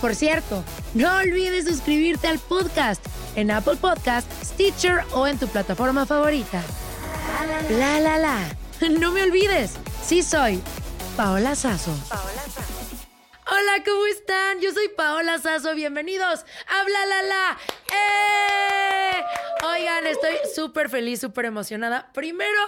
Por cierto, no olvides suscribirte al podcast en Apple Podcast, Stitcher o en tu plataforma favorita. La la la. No me olvides, sí soy Paola Sazo. Hola, ¿cómo están? Yo soy Paola Sazo. Bienvenidos a Bla La La. ¡Eh! Oigan, estoy súper feliz, súper emocionada. Primero,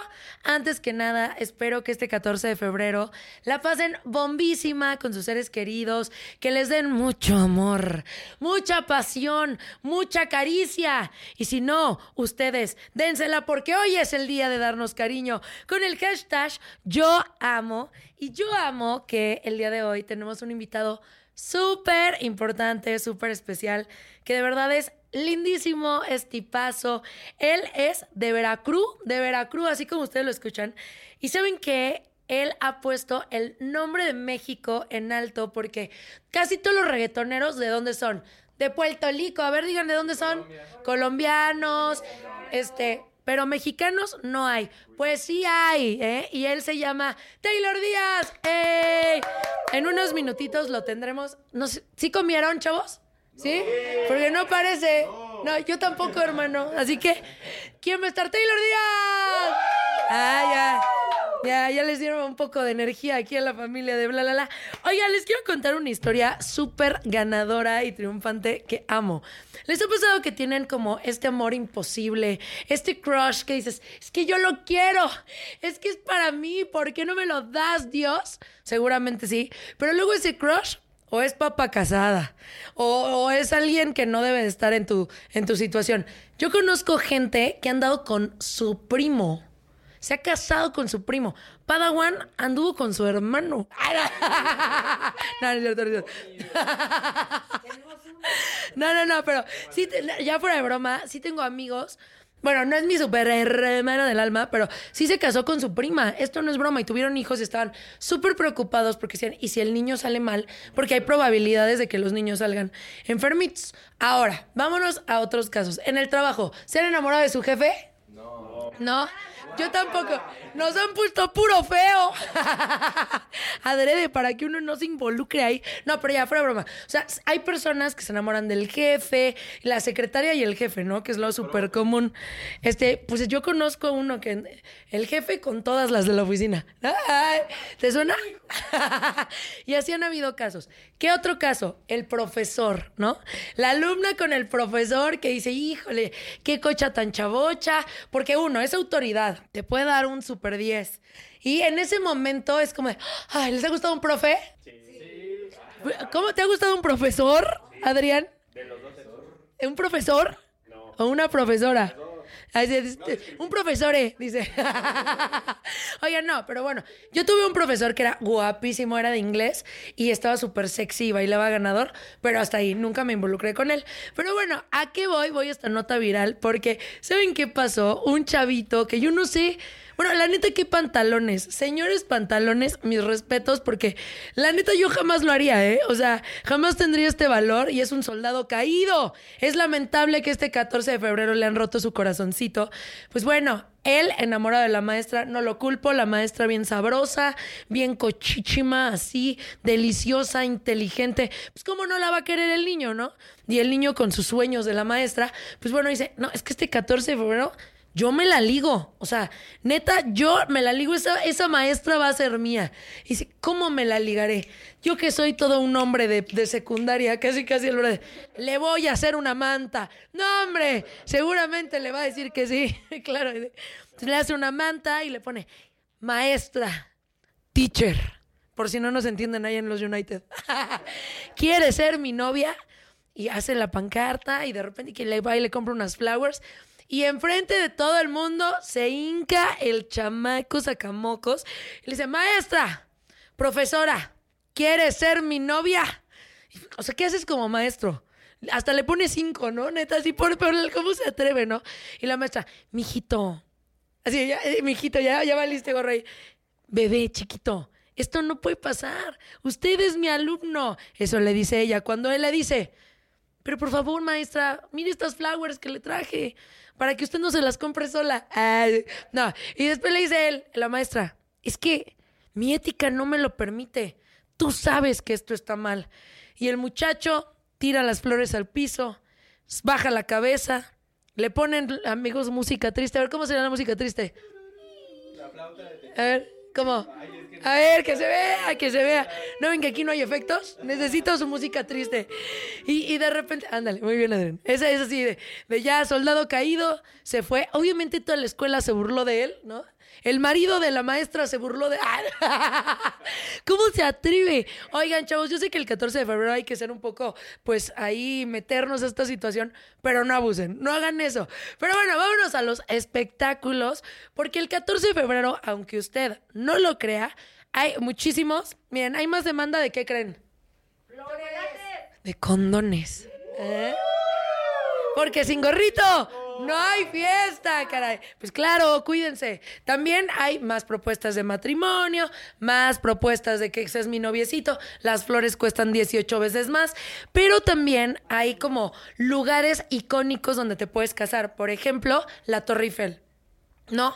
antes que nada, espero que este 14 de febrero la pasen bombísima con sus seres queridos, que les den mucho amor, mucha pasión, mucha caricia. Y si no, ustedes dénsela porque hoy es el día de darnos cariño con el hashtag Yo Amo. Y yo amo que el día de hoy tenemos un invitado súper importante, súper especial, que de verdad es lindísimo, es tipazo. Él es de Veracruz, de Veracruz, así como ustedes lo escuchan. Y saben que él ha puesto el nombre de México en alto porque casi todos los reggaetoneros, ¿de dónde son? De Puerto Rico. A ver, digan de dónde son. Colombianos, este, pero mexicanos no hay. Pues sí hay, ¿eh? Y él se llama Taylor Díaz. ¡Ey! En unos minutitos lo tendremos. No sé, ¿Sí comieron, chavos? ¿Sí? Porque no parece. No, yo tampoco, hermano. Así que, ¿quién va a estar? Taylor Díaz. Ah, ya. Ya, ya les dieron un poco de energía aquí a la familia de bla, bla, bla. Oiga, les quiero contar una historia súper ganadora y triunfante que amo. ¿Les ha pasado que tienen como este amor imposible, este crush que dices, es que yo lo quiero, es que es para mí, ¿por qué no me lo das, Dios? Seguramente sí, pero luego ese crush o es papa casada, o, es alguien que no debe de estar en tu, en tu situación. Yo conozco gente que ha andado con su primo se ha casado con su primo. Padawan anduvo con su hermano. no, no, no, pero sí, ya fuera de broma, sí tengo amigos. Bueno, no es mi super hermano del alma, pero sí se casó con su prima. Esto no es broma. Y tuvieron hijos y estaban súper preocupados porque decían, ¿y si el niño sale mal? Porque hay probabilidades de que los niños salgan enfermitos. Ahora, vámonos a otros casos. En el trabajo, ¿se han enamorado de su jefe? No. ¿No? Yo tampoco. Nos han puesto puro feo. Adrede, para que uno no se involucre ahí. No, pero ya, fuera broma. O sea, hay personas que se enamoran del jefe, la secretaria y el jefe, ¿no? Que es lo súper común. Este, pues yo conozco uno que el jefe con todas las de la oficina. ¿Te suena? y así han habido casos. ¿Qué otro caso? El profesor, ¿no? La alumna con el profesor que dice, híjole, qué cocha tan chavocha. Porque uno, es autoridad te puede dar un super 10. Y en ese momento es como, ay, ¿les ha gustado un profe? Sí. ¿Cómo te ha gustado un profesor, Adrián? De los dos. ¿Un profesor? No. ¿O una profesora? Este, un profesor, eh, dice. Oigan, no, pero bueno, yo tuve un profesor que era guapísimo, era de inglés y estaba súper sexy y bailaba ganador, pero hasta ahí nunca me involucré con él. Pero bueno, ¿a qué voy? Voy a esta nota viral porque, ¿saben qué pasó? Un chavito que yo no sé bueno, la neta, qué pantalones. Señores pantalones, mis respetos, porque la neta yo jamás lo haría, ¿eh? O sea, jamás tendría este valor y es un soldado caído. Es lamentable que este 14 de febrero le han roto su corazoncito. Pues bueno, él, enamorado de la maestra, no lo culpo, la maestra bien sabrosa, bien cochichima, así, deliciosa, inteligente. Pues cómo no la va a querer el niño, ¿no? Y el niño con sus sueños de la maestra, pues bueno, dice, no, es que este 14 de febrero yo me la ligo. O sea, neta, yo me la ligo. Esa, esa maestra va a ser mía. Y dice, ¿cómo me la ligaré? Yo que soy todo un hombre de, secundaria, casi casi el de, le voy a hacer una manta. No, hombre, seguramente le va a decir que sí. claro. Le hace una manta y le pone, maestra, teacher. Por si no nos entienden ahí en los United. ¿Quiere ser mi novia? Y hace la pancarta y de repente que le va y le compra unas flowers. Y enfrente de todo el mundo se hinca el chamaco sacamocos y le dice, maestra, profesora, ¿quieres ser mi novia? O sea, ¿qué haces como maestro? Hasta le pone cinco, ¿no? Neta, así por, por cómo se atreve, ¿no? Y la maestra, mijito, así, ya, eh, mijito, ya, ya valiste gorro ahí. Bebé, chiquito, esto no puede pasar. Usted es mi alumno. Eso le dice ella. Cuando él le dice, pero por favor, maestra, mire estas flowers que le traje para que usted no se las compre sola. no. Y después le dice él, la maestra, es que mi ética no me lo permite. Tú sabes que esto está mal. Y el muchacho tira las flores al piso, baja la cabeza, le ponen, amigos, música triste. A ver, ¿cómo será la música triste? La flauta de A ver, ¿cómo? A ver, que se vea, que se vea. ¿No ven que aquí no hay efectos? Necesito su música triste. Y, de repente, ándale, muy bien, Adrián. Esa es así de, de ya, soldado caído, se fue. Obviamente toda la escuela se burló de él, ¿no? El marido de la maestra se burló de... ¿Cómo se atreve? Oigan, chavos, yo sé que el 14 de febrero hay que ser un poco, pues ahí meternos a esta situación, pero no abusen, no hagan eso. Pero bueno, vámonos a los espectáculos, porque el 14 de febrero, aunque usted no lo crea, hay muchísimos. Miren, hay más demanda de qué creen. De condones. ¿Eh? Porque sin gorrito no hay fiesta, caray. Pues claro, cuídense. También hay más propuestas de matrimonio, más propuestas de que ese es mi noviecito. Las flores cuestan 18 veces más. Pero también hay como lugares icónicos donde te puedes casar. Por ejemplo, la Torre Eiffel. ¿no?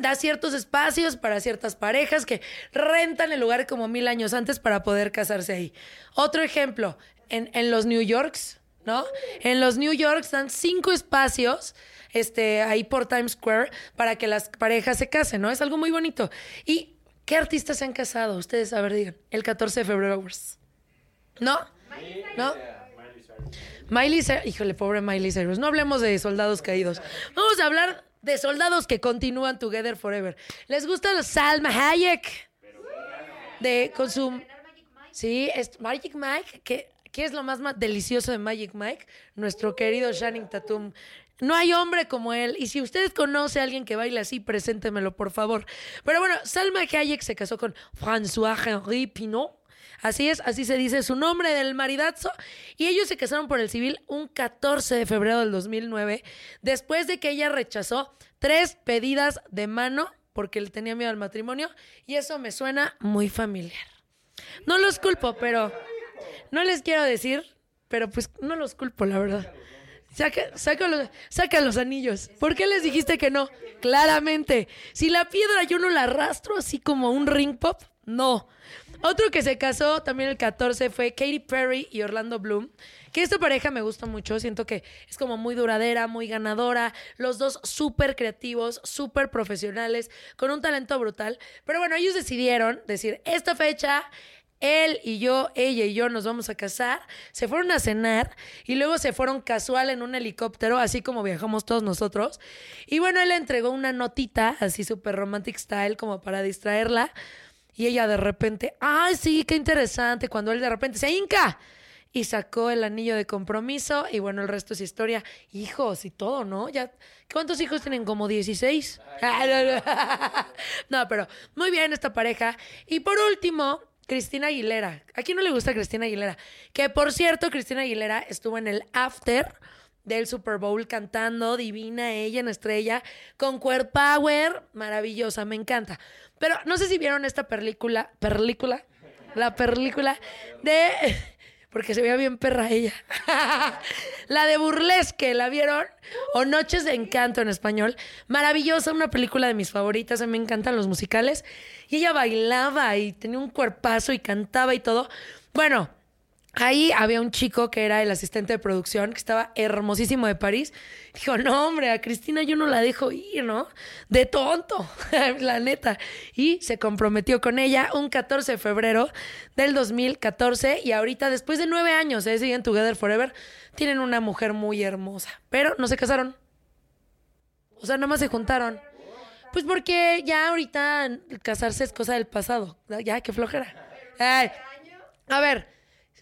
da ciertos espacios para ciertas parejas que rentan el lugar como mil años antes para poder casarse ahí. Otro ejemplo, en, en los New Yorks, ¿no? En los New York están cinco espacios este, ahí por Times Square para que las parejas se casen, ¿no? Es algo muy bonito. ¿Y qué artistas se han casado? Ustedes, a ver, digan. El 14 de febrero. ¿No? ¿No? Miley Cyrus. Híjole, pobre Miley Cyrus. No hablemos de soldados caídos. Vamos a hablar de soldados que continúan together forever. ¿Les gusta los Salma Hayek? De con su... Sí, es Magic Mike, que ¿Qué es lo más, delicioso de Magic Mike? Nuestro querido Shannon Tatum. No hay hombre como él. Y si usted conoce a alguien que baila así, preséntemelo, por favor. Pero bueno, Salma Hayek se casó con François-Henri Pinot. Así es, así se dice su nombre del maridazo. Y ellos se casaron por el civil un 14 de febrero del 2009, después de que ella rechazó tres pedidas de mano porque le tenía miedo al matrimonio. Y eso me suena muy familiar. No los culpo, pero no les quiero decir, pero pues no los culpo, la verdad. Saca, saca, los, los anillos. ¿Por qué les dijiste que no? Claramente. Si la piedra yo no la arrastro así como un ring pop, no. Otro que se casó también el 14 fue Katy Perry y Orlando Bloom. Que esta pareja me gusta mucho. Siento que es como muy duradera, muy ganadora. Los dos súper creativos, súper profesionales, con un talento brutal. Pero bueno, ellos decidieron decir, esta fecha él y yo, ella y yo nos vamos a casar, se fueron a cenar y luego se fueron casual en un helicóptero, así como viajamos todos nosotros. Y bueno, él le entregó una notita, así súper romantic style, como para distraerla. Y ella de repente, ay, sí, qué interesante, cuando él de repente se hinca y sacó el anillo de compromiso y bueno, el resto es historia. Hijos y todo, ¿no? Ya, ¿Cuántos hijos tienen? ¿Como 16? no, pero muy bien esta pareja. Y por último, Cristina Aguilera. ¿A quién no le gusta Cristina Aguilera? Que por cierto, Cristina Aguilera estuvo en el after del Super Bowl cantando, divina ella en estrella, con Queer Power, maravillosa, me encanta. Pero no sé si vieron esta película, película, la película de porque se veía bien perra ella. la de Burlesque, ¿la vieron? O Noches de Encanto en español. Maravillosa, una película de mis favoritas, a mí me encantan los musicales. Y ella bailaba y tenía un cuerpazo y cantaba y todo. Bueno, Ahí había un chico que era el asistente de producción, que estaba hermosísimo de París. Dijo, no, hombre, a Cristina yo no la dejo ir, ¿no? De tonto, la neta. Y se comprometió con ella un 14 de febrero del 2014. Y ahorita, después de nueve años, ¿eh? siguen Together Forever, tienen una mujer muy hermosa. Pero no se casaron. O sea, nada más se juntaron. Pues porque ya ahorita casarse es cosa del pasado. Ya, qué flojera. a ver.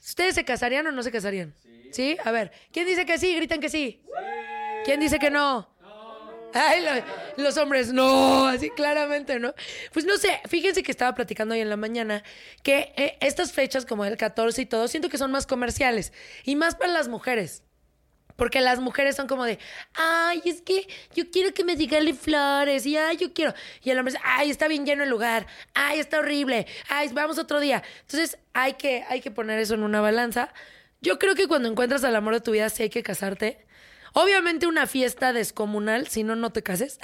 ¿Ustedes se casarían o no se casarían? Sí. A ver, ¿quién dice que sí? Gritan que sí. sí. ¿Quién dice que no? Ay, los hombres, no, así claramente, ¿no? Pues no sé, fíjense que estaba platicando hoy en la mañana que eh, estas fechas como el 14 y todo, siento que son más comerciales y más para las mujeres. Porque las mujeres son como de, ay, es que yo quiero que me regale flores, y ay, yo quiero. Y el hombre dice, ay, está bien lleno el lugar, ay, está horrible, ay, vamos otro día. Entonces hay que, hay que poner eso en una balanza. Yo creo que cuando encuentras al amor de tu vida sí hay que casarte. Obviamente una fiesta descomunal, si no, no te cases.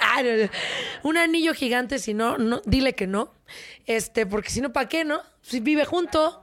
un anillo gigante, si no, no, dile que no. Este, porque si no, ¿para qué, no? Si vive junto.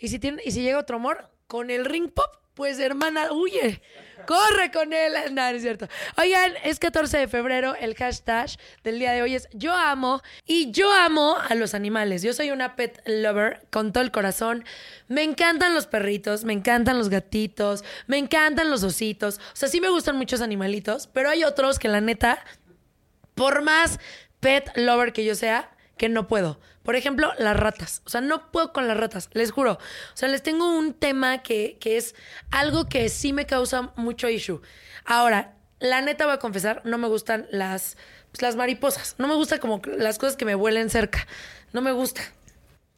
Y si, tiene, y si llega otro amor, con el ring pop, pues hermana, huye. Corre con él. No, es cierto. Oigan, es 14 de febrero. El hashtag del día de hoy es Yo amo. Y yo amo a los animales. Yo soy una pet lover con todo el corazón. Me encantan los perritos, me encantan los gatitos, me encantan los ositos. O sea, sí me gustan muchos animalitos, pero hay otros que la neta, por más pet lover que yo sea, que no puedo. Por ejemplo, las ratas. O sea, no puedo con las ratas, les juro. O sea, les tengo un tema que, que es algo que sí me causa mucho issue. Ahora, la neta voy a confesar, no me gustan las, pues, las mariposas. No me gusta como las cosas que me vuelen cerca. No me gusta.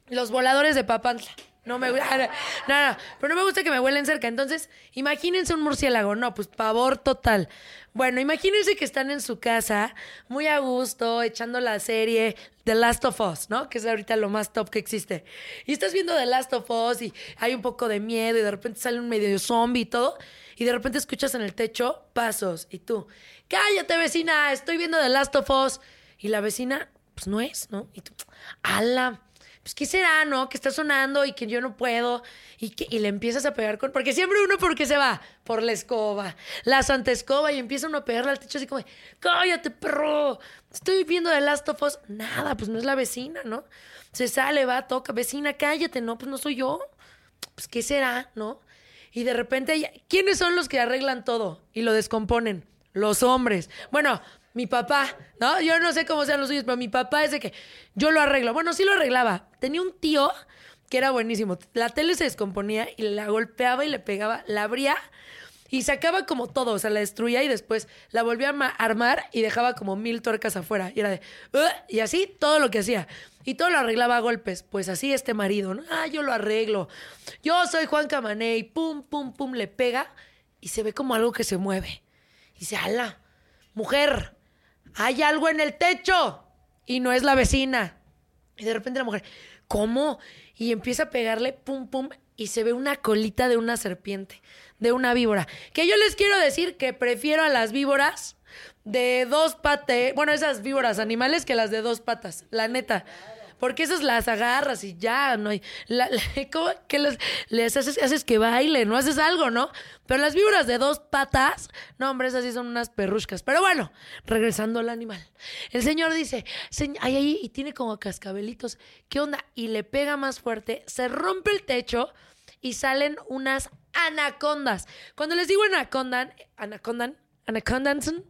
Los voladores de papantla. No me gusta. No, no, pero no me gusta que me vuelen cerca. Entonces, imagínense un murciélago. No, pues pavor total. Bueno, imagínense que están en su casa, muy a gusto, echando la serie The Last of Us, ¿no? Que es ahorita lo más top que existe. Y estás viendo The Last of Us y hay un poco de miedo y de repente sale un medio zombie y todo. Y de repente escuchas en el techo pasos y tú, cállate vecina, estoy viendo The Last of Us. Y la vecina, pues no es, ¿no? Y tú, ala pues, ¿qué será, no? Que está sonando y que yo no puedo. Y, que, y le empiezas a pegar con... Porque siempre uno, ¿por qué se va? Por la escoba. La santa escoba y empieza uno a pegarle al techo así como, cállate, perro. Estoy viendo de Last of Us. Nada, pues no es la vecina, ¿no? Se sale, va, toca. Vecina, cállate. No, pues no soy yo. Pues, ¿qué será, no? Y de repente, ¿quiénes son los que arreglan todo y lo descomponen? Los hombres. Bueno, mi papá, ¿no? Yo no sé cómo sean los suyos, pero mi papá es de que yo lo arreglo. Bueno, sí lo arreglaba. Tenía un tío que era buenísimo. La tele se descomponía y la golpeaba y le pegaba, la abría Y sacaba como todo, o sea, la destruía y después la volvía a ma- armar y dejaba como mil tuercas afuera. Y era de, y así todo lo que hacía. Y todo lo arreglaba a golpes. Pues así este marido, ¿no? Ah, yo lo arreglo. Yo soy Juan Camané y pum, pum, pum, le pega y se ve como algo que se mueve. Y dice, ala, mujer, hay algo en el techo. Y no es la vecina. Y de repente la mujer, ¿cómo? Y empieza a pegarle, pum, pum, y se ve una colita de una serpiente, de una víbora. Que yo les quiero decir que prefiero a las víboras de dos patas, bueno, esas víboras animales que las de dos patas, la neta. Porque esas las agarras y ya, no hay. La, la- ¿cómo que les haces, haces que bailen, no haces algo, ¿no? Pero las víboras de dos patas, no, hombre, esas sí son unas perruscas. Pero bueno, regresando al animal. El señor dice, "Señ- ay, ay, y tiene como cascabelitos. ¿Qué onda? Y le pega más fuerte, se rompe el techo y salen unas anacondas. Cuando les digo anacondan, anacondan, anacondanson,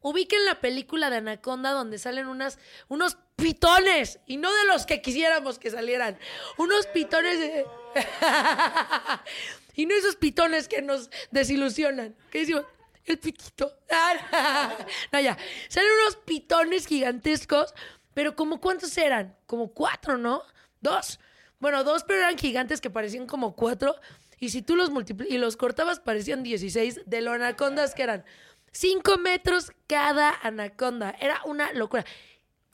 ubiquen la película de Anaconda donde salen unas, unos pitones, y no de los que quisiéramos que salieran, unos pitones de... y no esos pitones que nos desilusionan. ¿Qué decimos? El pitito. no, ya. Salen unos pitones gigantescos, pero como cuántos eran? Como cuatro, ¿no? Dos. Bueno, dos, pero eran gigantes que parecían como cuatro. Y si tú los y los cortabas, parecían 16 de lo anacondas que eran. Cinco metros cada anaconda. Era una locura.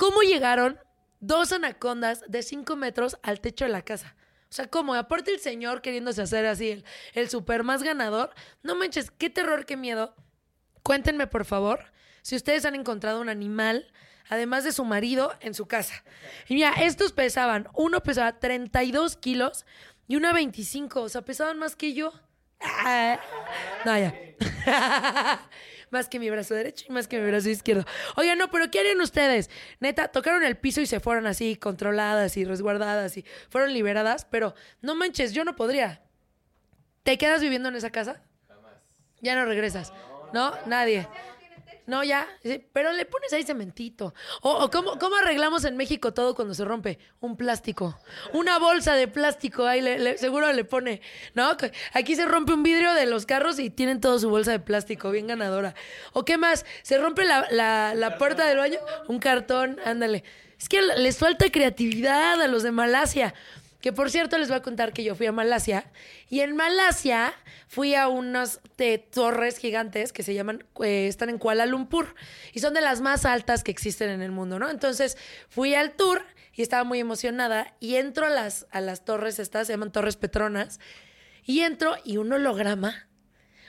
¿Cómo llegaron dos anacondas de cinco metros al techo de la casa? O sea, ¿cómo? Aparte el señor queriéndose hacer así el, el super más ganador. No manches, qué terror, qué miedo. Cuéntenme, por favor, si ustedes han encontrado un animal, además de su marido, en su casa. Y mira, estos pesaban, uno pesaba 32 kilos y una 25, o sea, pesaban más que yo. Ah, no, ya. más que mi brazo derecho y más que mi brazo izquierdo. Oigan, no, pero ¿qué harían ustedes? Neta, tocaron el piso y se fueron así, controladas y resguardadas y fueron liberadas, pero no manches, yo no podría. ¿Te quedas viviendo en esa casa? Ya no regresas. ¿No? Nadie. No, ya. Pero le pones ahí cementito. O, o ¿cómo, ¿cómo arreglamos en México todo cuando se rompe? Un plástico. Una bolsa de plástico. Ahí le- le- seguro le pone. ¿No? Aquí se rompe un vidrio de los carros y tienen todo su bolsa de plástico. Bien ganadora. ¿O qué más? Se rompe la, la- la puerta del baño. Un cartón. Ándale. Es que les falta creatividad a los de Malasia. Que por cierto les voy a contar que yo fui a Malasia y en Malasia fui a unas de torres gigantes que se llaman, eh, están en Kuala Lumpur y son de las más altas que existen en el mundo, ¿no? Entonces fui al tour y estaba muy emocionada y entro a las, a las torres estas, se llaman Torres Petronas, y entro y un holograma.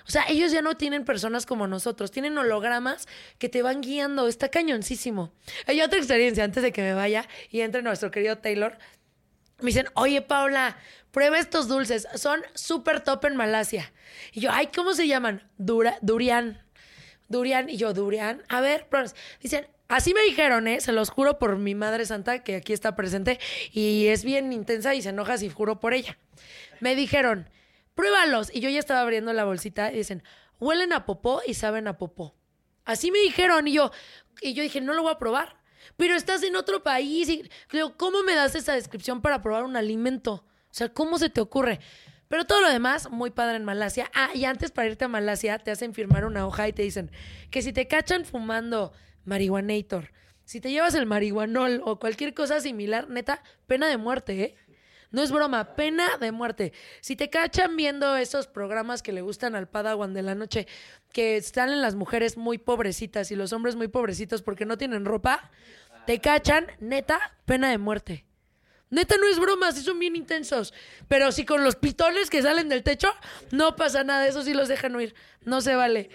O sea, ellos ya no tienen personas como nosotros, tienen hologramas que te van guiando, está cañoncísimo. Hay otra experiencia antes de que me vaya y entre nuestro querido Taylor. Me dicen, oye Paula, prueba estos dulces, son súper top en Malasia. Y yo, ay, ¿cómo se llaman? Dura, durian. Durian. Y yo, durian. A ver, pruébas. Dicen, así me dijeron, ¿eh? Se los juro por mi madre santa, que aquí está presente, y es bien intensa y se enoja si juro por ella. Me dijeron, pruébalos. Y yo ya estaba abriendo la bolsita y dicen, huelen a popó y saben a popó. Así me dijeron. Y yo, y yo dije, no lo voy a probar. Pero estás en otro país. Y ¿cómo me das esa descripción para probar un alimento? O sea, ¿cómo se te ocurre? Pero todo lo demás, muy padre en Malasia. Ah, y antes para irte a Malasia, te hacen firmar una hoja y te dicen que si te cachan fumando marihuanator, si te llevas el marihuanol o cualquier cosa similar, neta, pena de muerte, ¿eh? No es broma, pena de muerte. Si te cachan viendo esos programas que le gustan al Padawan de la noche, que salen las mujeres muy pobrecitas y los hombres muy pobrecitos porque no tienen ropa, te cachan, neta, pena de muerte. Neta, no es broma, sí son bien intensos. Pero si con los pitones que salen del techo, no pasa nada, eso sí los dejan huir. No se vale.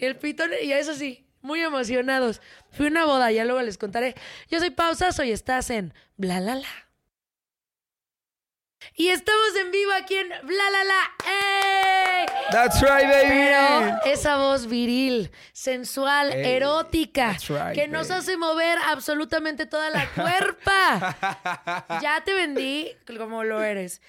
El pitón, y eso sí, muy emocionados. Fui una boda, ya luego les contaré. Yo soy Pausazo y estás en Bla La La. Y estamos en vivo aquí en Bla La La. That's right, baby. Pero esa voz viril, sensual, erótica, right, que nos baby. hace mover absolutamente toda la cuerpa. ya te vendí como lo eres.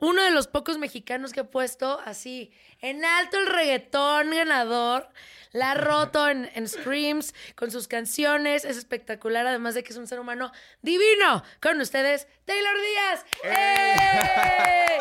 Uno de los pocos mexicanos que ha puesto así en alto el reggaetón ganador. La ha roto en, en streams con sus canciones. Es espectacular, además de que es un ser humano divino. Con ustedes, Taylor Díaz. ¡Ey!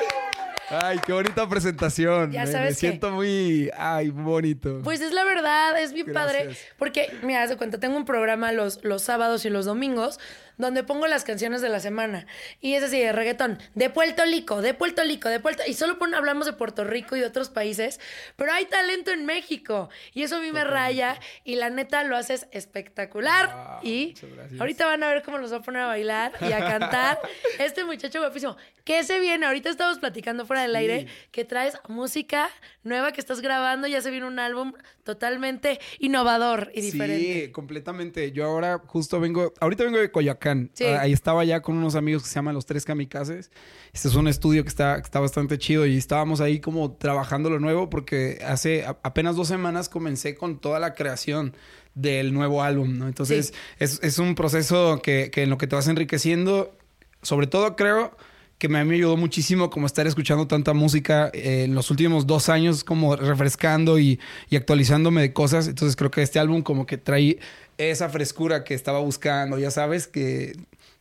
Ay, qué bonita presentación. Ya me, sabes me que- siento muy, ay, bonito. Pues es la verdad, es bien padre. Porque, mira, haz de cuenta, tengo un programa los, los sábados y los domingos donde pongo las canciones de la semana. Y es así, de reggaetón, de Puerto Rico, de Puerto Rico, de Puerto... Y solo pon- hablamos de Puerto Rico y de otros países, pero hay talento en México. Y eso a mí me raya y la neta lo haces espectacular. Wow, y ahorita van a ver cómo los va a poner a bailar y a cantar. este muchacho guapísimo. ¿Qué se viene? Ahorita estamos platicando fuera del aire que traes música nueva que estás grabando. Ya se viene un álbum totalmente innovador y diferente. Sí, completamente. Yo ahora justo vengo, ahorita vengo de Coyoacán. Sí. Ah, Ahí estaba ya con unos amigos que se llaman Los Tres Kamikazes. Este es un estudio que está, que está bastante chido y estábamos ahí como trabajando lo nuevo porque hace a- apenas dos semanas comencé con toda la creación del nuevo álbum, ¿no? Entonces Sí. es, es un proceso que, que en lo que te vas enriqueciendo, sobre todo creo que me, me ayudó muchísimo como estar escuchando tanta música eh, en los últimos dos años, como refrescando y, y actualizándome de cosas. Entonces creo que este álbum como que trae esa frescura que estaba buscando, ya sabes, que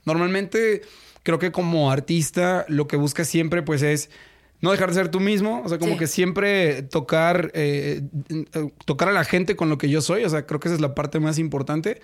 normalmente creo que como artista lo que buscas siempre pues es no dejar de ser tú mismo, o sea, como Sí. que siempre tocar, eh, eh, tocar a la gente con lo que yo soy, o sea, creo que esa es la parte más importante,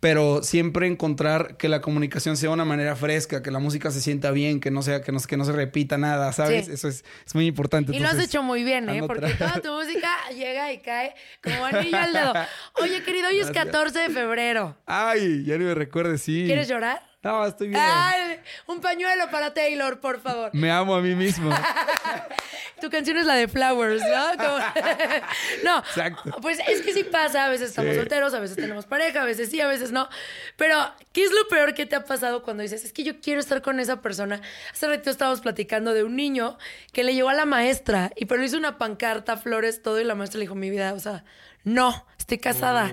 pero siempre encontrar que la comunicación sea de una manera fresca, que la música se sienta bien, que no sea, que no, que no se repita nada, ¿sabes? Sí. Eso es, es muy importante. Y lo has hecho muy bien, ¿eh? Porque toda tu música llega y cae como anillo al dedo. Oye, querido, hoy es Gracias. 14 de febrero. Ay, ya ni me recuerdes, sí. ¿Quieres llorar? No, estoy bien. Ay, un pañuelo para Taylor, por favor. Me amo a mí mismo. Tu canción es la de Flowers, ¿no? Como- no. Exacto. Pues es que sí pasa, a veces estamos Sí. solteros, a veces tenemos pareja, a veces sí, a veces no. Pero, ¿qué es lo peor que te ha pasado cuando dices, es que yo quiero estar con esa persona? Hace rato estábamos platicando de un niño que le llegó a la maestra y pero hizo una pancarta, flores, todo, y la maestra le dijo, mi vida, o sea, no, estoy casada.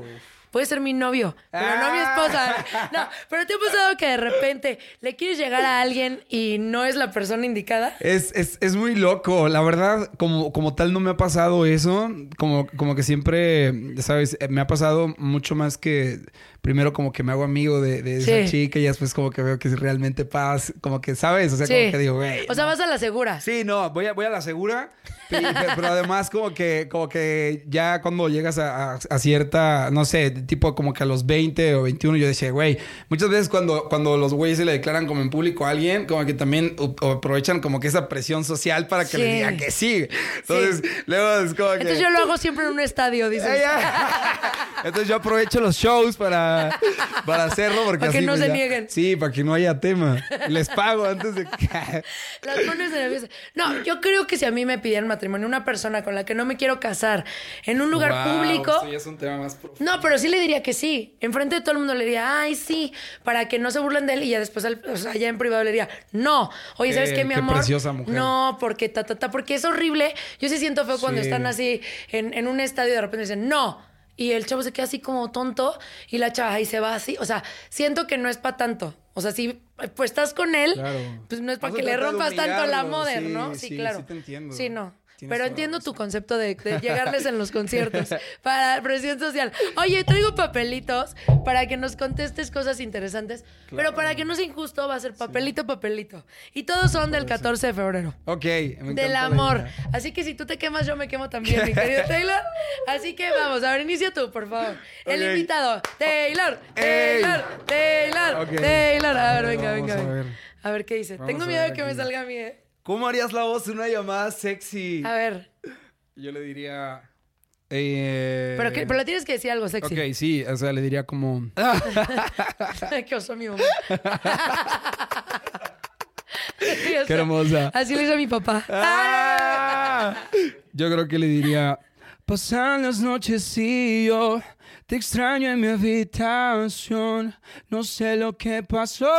Puede ser mi novio, pero no mi esposa. No, pero te ha pasado que de repente le quieres llegar a alguien y no es la persona indicada. Es, es, es muy loco. La verdad, como, como tal, no me ha pasado eso. Como, como que siempre, sabes, eh, me ha pasado mucho más que primero como que me hago amigo de, de esa Sí. chica y después como que veo que realmente pasa, como que, ¿sabes? O sea, Sí. como que digo, güey. O sea, no. vas a la segura. Sí, no, voy a, voy a la segura, pi- pe- pero además como que, como que ya cuando llegas a, a- a cierta, no sé, tipo como que a los 20 o 21, yo decía, güey, muchas veces cuando, cuando los güeyes se le declaran como en público a alguien, como que también u- o aprovechan como que esa presión social para que Sí. les digan que sí. Entonces, luego es como que... Entonces yo lo hago siempre en un estadio, dices. Ya. Entonces yo aprovecho los shows para, para hacerlo porque Para que así, no pues, se ya- nieguen. Sí, para que no haya tema. Les pago antes de que... Las pones nerviosas. No, yo creo que si a mí me pidieran matrimonio una persona con la que no me quiero casar en un lugar Wow, público. es un tema más profundo. No, pero sí le diría que sí. Enfrente de todo el mundo le diría, ay, sí, para que no se burlen de él y ya después, al- o sea, ya en privado le diría, no. Oye, ¿sabes Qué- qué, mi qué amor? preciosa mujer. No, porque ta, ta, ta, porque es horrible. Yo sí siento feo cuando están así en, en un estadio y de repente dicen, no. Y el chavo se queda así como tonto y la chava ahí se va así. O sea, siento que no es para tanto. O sea, si pues estás con él, Claro. pues no es para que le rompas tanto la moda, sí, ¿no? Sí, sí, claro. sí te entiendo. Sí, no. Pero entiendo tu concepto de, de llegarles en los conciertos para presión social. Oye, traigo papelitos para que nos contestes cosas interesantes, pero para que no sea injusto va a ser papelito, papelito. Y todos son del 14 de febrero. Ok. me Del amor. Así que si tú te quemas, yo me quemo también, mi querido Taylor. Así que vamos, a ver, inicia tú, por favor. El invitado, Taylor, Ey. Taylor, Taylor. Taylor. A ver, venga, venga, a venga. ver. A ver qué dice. Vamos Tengo miedo de que me salga a mí, ¿eh? ¿Cómo harías la voz de una llamada sexy? A ver. Yo le diría. eh, Pero, que, pero le tienes que decir algo sexy. Ok, sí, o sea, le diría como. Qué oso mi mamá. Qué hermosa. Así le hizo mi papá. ¡Ah! Yo creo que le diría. Pasan las noches y yo te extraño en mi habitación. No sé lo que pasó.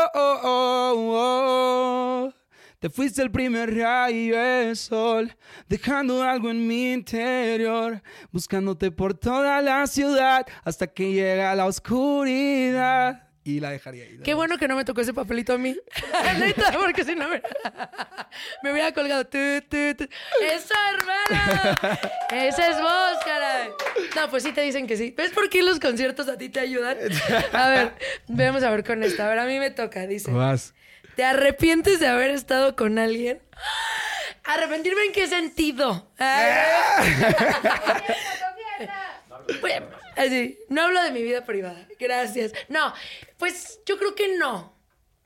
Te fuiste el primer rayo de sol, dejando algo en mi interior, buscándote por toda la ciudad hasta que llega la oscuridad. Y la dejaría ahí. Qué bueno que no me tocó ese papelito a mí. Porque si no me, me hubiera colgado. Tu, tu. ¡Eso, hermano! Esa es vos, caray. No, pues sí te dicen que sí. ¿Ves por qué los conciertos a ti te ayudan? A ver, vamos a ver con esta. A ver, a mí me toca, dice. Vas. ¿Te arrepientes de haber estado con alguien? ¿Arrepentirme en qué sentido? Ay, Pues, así, no hablo de mi vida privada. Gracias. No, pues yo creo que no.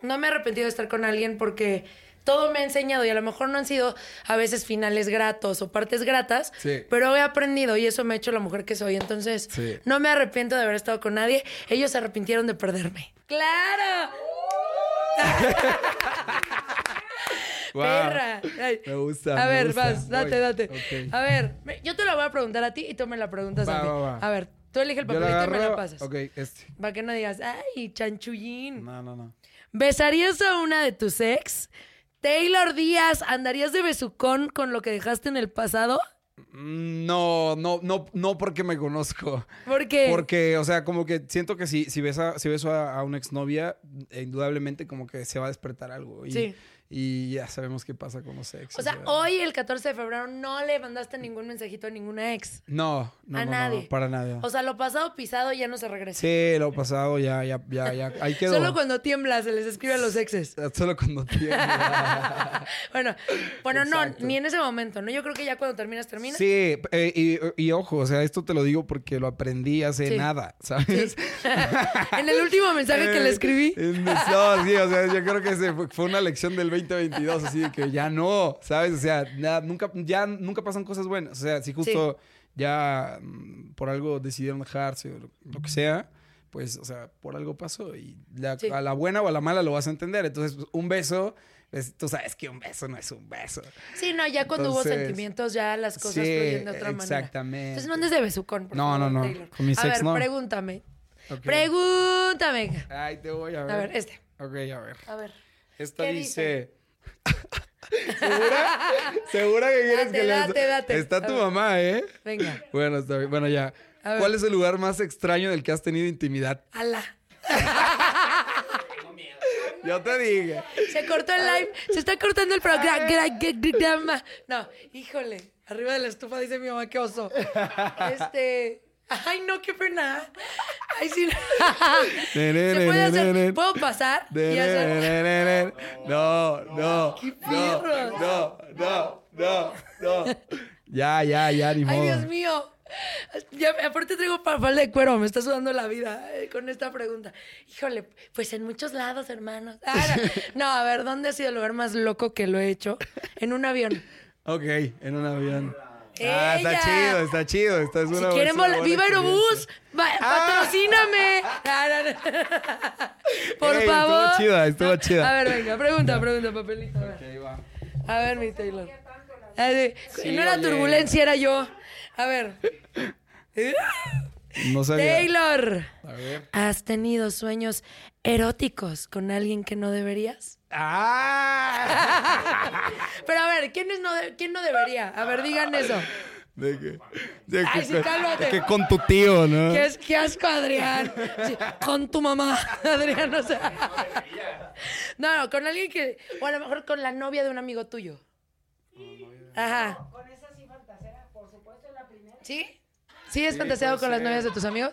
No me he arrepentido de estar con alguien porque todo me ha enseñado y a lo mejor no han sido a veces finales gratos o partes gratas, Sí. pero he aprendido y eso me ha hecho la mujer que soy. Entonces, Sí. no me arrepiento de haber estado con nadie. Ellos se arrepintieron de perderme. ¡Claro! Wow. Perra. Ay. Me gusta, A me ver, gusta. vas, date, date. A ver, yo te la voy a preguntar a ti y tú me la preguntas Va, a mí. va, va. A ver, tú elige el papelito y me la pasas. Ok, este. Para que no digas, ay, chanchullín. No, no, no. ¿Besarías a una de tus ex? Taylor Díaz, ¿andarías de besucón con lo que dejaste en el pasado? No, no, no, no porque me conozco. ¿Por qué? Porque, o sea, como que siento que si, si, ves a, si beso a, a una exnovia, eh, indudablemente como que se va a despertar algo. Y, Sí. Y ya sabemos qué pasa con los ex. O sea, hoy, el 14 de febrero, no le mandaste ningún mensajito a ninguna ex. No, no, a no, nadie. no, para nada. O sea, lo pasado pisado ya no se regresa. sí, lo pasado ya, ya, ya, ya. Ahí quedó. Solo cuando tiembla se les escribe a los exes. Solo cuando tiembla. Bueno, bueno, no, ni en ese momento, ¿no? Yo creo que ya cuando terminas, terminas. Sí, eh, y, y ojo, o sea, esto te lo digo porque lo aprendí hace Sí. nada, ¿sabes? en el último mensaje que le escribí. Eh, No, sí, o sea, yo creo que ese fue, fue una lección del 2022, así de que ya no, ¿sabes? O sea, nada, nunca, ya nunca pasan cosas buenas. O sea, si justo ya mm, por algo decidieron dejarse o lo, lo que sea, pues, o sea, por algo pasó y la- Sí. a la buena o a la mala lo vas a entender. Entonces, pues, un beso, es- tú sabes que un beso no es un beso. Sí, no, ya cuando hubo Entonces, sentimientos, ya las cosas sí, fluyen de otra manera. exactamente. Entonces no andes de besucón, por No, favor, no, no. Taylor. Con mis A ex, ver, no. pregúntame. Ok. Pregúntame. Ay, te voy a ver. A ver, este. Ok, a ver. A ver. Esta ¿Qué dice. ¿Segura? ¿Segura que quieres Date, que le date, date. Está tu mamá, ¿eh? Venga. Bueno, está bien. Bueno, ya. ¿Cuál es el lugar más extraño del que has tenido intimidad? Ala. Yo te dije. Se cortó el live. Se está cortando el programa. No, híjole. Arriba de la estufa dice mi mamá, qué oso. Este. Ay, no, qué pena. Ay, sí. ¿Se puede hacer? ¿Puedo pasar? Y hacer- No, no. No, perros! no, no, no, no. Ya, ya, ya, ni modo. Ay, Dios mío. Ya, aparte traigo papel de cuero, me está sudando la vida eh, con esta pregunta. Híjole, pues en muchos lados, hermanos. Ah, no. no, a ver, ¿dónde ha sido el lugar más loco que lo he hecho? En un avión. Ok, en un avión. Ah, está chido, está chido. Esta es Si una quieren volar, ¡viva Aerobús! Ah. ¡Patrocíname! Ah. Por Ey, estuvo favor. chida, estuvo chida. A ver, venga, pregunta, pregunta, papelito. A ver, Ahí va. a ver mi Taylor. A ver, Sí, no era oye. turbulencia, era yo. A ver. No sabía. Taylor. A ver. ¿Has tenido sueños eróticos con alguien que no deberías? ¡Ah! Pero a ver, ¿quién, es no de- quién no debería? A ver, digan eso. De que, de Ay, que, sí, cálmate. de que con tu tío, ¿no? ¿Qué, es, qué asco, Adrián. Sí, con tu mamá, Adrián, o sea. No, no, con alguien que. O a lo mejor con la novia de un amigo tuyo. Ajá. ¿Con esa sí fantasea, por supuesto, la primera? ¿Sí? ¿Sí es fantaseado con las novias de tus amigos?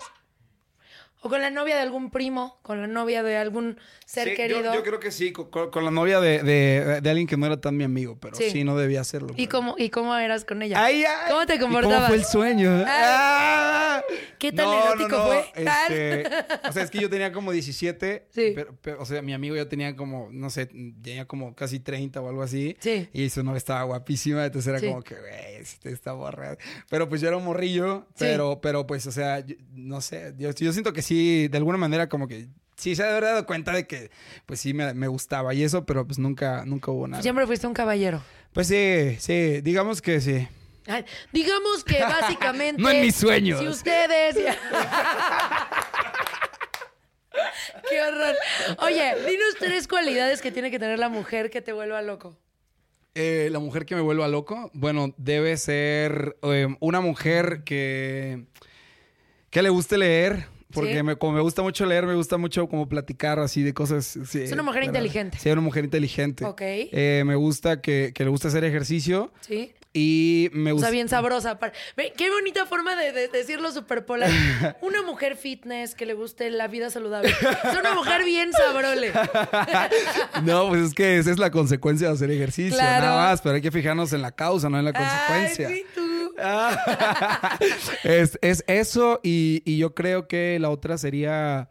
¿O con la novia de algún primo? ¿Con la novia de algún ser Sí, yo- querido? Yo, creo que sí, con, con- la novia de, de- de alguien que no era tan mi amigo, pero Sí. sí, no debía hacerlo. ¿Y pero- cómo, ¿Y cómo eras con ella? Ay, ay. ¿Cómo te ¿Y comportabas? ¿Cómo fue el sueño? Ah. ¿Qué tan erótico fue? Este, o sea, es que yo tenía como 17. Sí. Pero, pero, o sea, mi amigo ya tenía como, no sé, tenía como casi 30 o algo así. Sí. Y su novia estaba guapísima. Entonces era como que, güey, este está borrado. Pero pues yo era un morrillo. Pero, pero pues, o sea, yo- no sé. Yo, yo siento que sí, de alguna manera, como que sí se había dado cuenta de que, pues sí me, me gustaba y eso, pero pues nunca, nunca hubo nada. Siempre fuiste un caballero. Pues sí, sí, digamos que sí. Ay, digamos que básicamente. No en mis sueños. Si ustedes. Qué horror. Oye, dinos tres cualidades que tiene que tener la mujer que te vuelva loco. Eh, la mujer que me vuelva loco, bueno, debe ser eh, una mujer que, que le guste leer. Porque ¿Sí? me, como me gusta mucho leer, me gusta mucho como platicar así de cosas. sí, Es una mujer ¿verdad? inteligente. Sí, una mujer inteligente. Ok. Eh, me gusta que, que le gusta hacer ejercicio. ¿Sí? Y me O gusta. sea, bien sabrosa. Qué bonita forma de, de decirlo super polar. Una mujer fitness que le guste la vida saludable. Es una mujer bien sabrole. No, pues es que esa es la consecuencia de hacer ejercicio, Claro. nada más. Pero hay que fijarnos en la causa, no en la consecuencia. Ay, sí, tú. Es, es eso y, y yo creo que la otra sería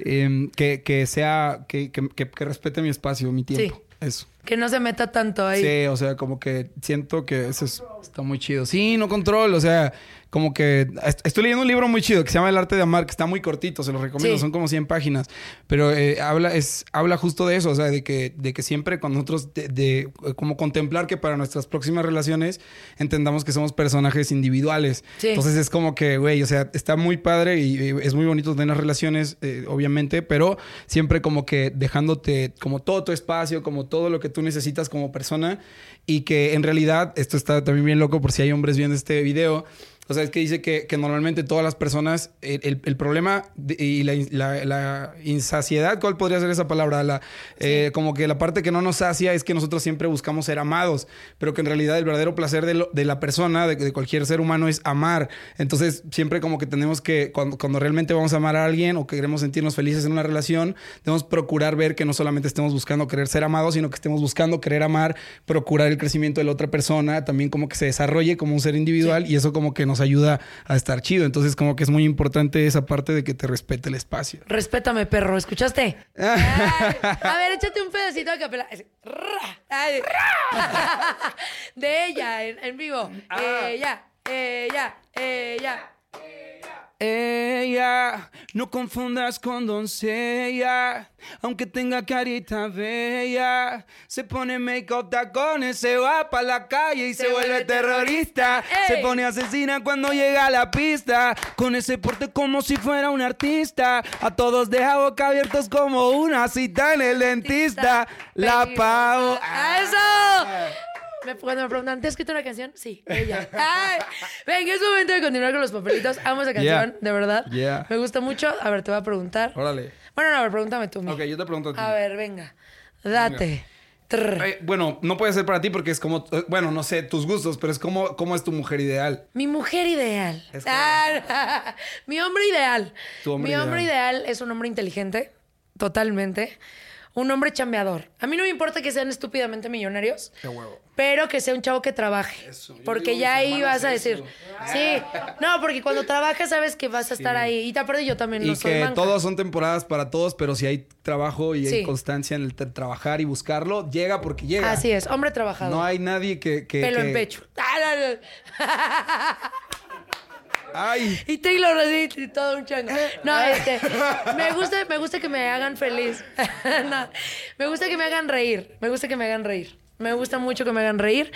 em, que, que sea, que, que- que- que respete mi espacio, mi tiempo. Eso. Que no se meta tanto ahí. Sí, o sea, como que siento que eso es- está muy chido. Sí, no control, o sea, como que est- estoy leyendo un libro muy chido que se llama El arte de amar, que está muy cortito, se lo recomiendo, Sí. son como 100 páginas, pero eh, habla es habla justo de eso, o sea, de que de que siempre con nosotros de, de, eh, como contemplar que para nuestras próximas relaciones entendamos que somos personajes individuales. Sí. Entonces es como que, güey, o sea, está muy padre y, y es muy bonito tener relaciones, eh, obviamente, pero siempre como que dejándote como todo tu espacio, como todo lo que tú necesitas como persona y que en realidad, esto está también bien loco por si hay hombres viendo este video. O sea, es que dice que, que normalmente todas las personas, el, el- problema de- y la, la- la insaciedad, ¿cuál podría ser esa palabra? La, eh, como que la parte que no nos sacia es que nosotros siempre buscamos ser amados, pero que en realidad el verdadero placer de, lo- de la persona, de, de cualquier ser humano, es amar. Entonces, siempre como que tenemos que, cuando, cuando realmente vamos a amar a alguien o que queremos sentirnos felices en una relación, debemos procurar ver que no solamente estemos buscando querer ser amados, sino que estemos buscando querer amar, procurar el crecimiento de la otra persona, también como que se desarrolle como un ser individual y eso como que nos ayuda a estar chido. Entonces, como que es muy importante esa parte de que te respete el espacio. Respétame, perro. ¿Escuchaste? Ay, a ver, échate un pedacito de capela. Ay, de ella en, en vivo. Ah. Ella, ella, ella. Ella, no confundas con doncella, aunque tenga carita bella. Se pone make-up, tacones, se va pa' la calle y se, Se vuelve terrorista. ¡Ey! Se pone asesina cuando llega a la pista, con ese porte como si fuera un artista. A todos deja boca abiertos como una cita en el dentista. La. Pau. ¡Ah, ¡Eso! Me- cuando me preguntan, ¿te has escrito una canción? Sí, ella. Ay, venga, es momento de continuar con los papelitos. Amo esa canción, Yeah. de verdad. Yeah. Me gusta mucho. A ver, te voy a preguntar. Órale. Bueno, no, a ver, pregúntame tú. mi. Ok, yo te pregunto a ti. A ver, venga. Date. Trr. Eh, bueno, no puede ser para ti porque es como, eh, bueno, no sé, tus gustos, pero es como, ¿cómo es tu mujer ideal? Mi mujer ideal. Es Ah, mi hombre ideal. Tu hombre Mi hombre ideal es un hombre inteligente, totalmente. Un hombre chambeador. A mí no me importa que sean estúpidamente millonarios, Qué huevo. pero que sea un chavo que trabaje. Eso, yo Porque digo, ya mis ahí hermanos vas a eso. decir. Sí. No, porque cuando trabajas sabes que vas a estar ahí. Y te aparte yo también Y lo soy que manca. todos son temporadas para todos, pero si hay trabajo y Sí. hay constancia en el tra- trabajar y buscarlo, llega porque llega. Así es, hombre trabajador. No hay nadie que... que- Pelo que- en pecho. Ah, no, no. ¡Ay! Y Taylor así, y todo un chango. No, este, me gusta, me gusta que me hagan feliz. No, me gusta que me hagan reír. Me gusta que me hagan reír. Me gusta mucho que me hagan reír.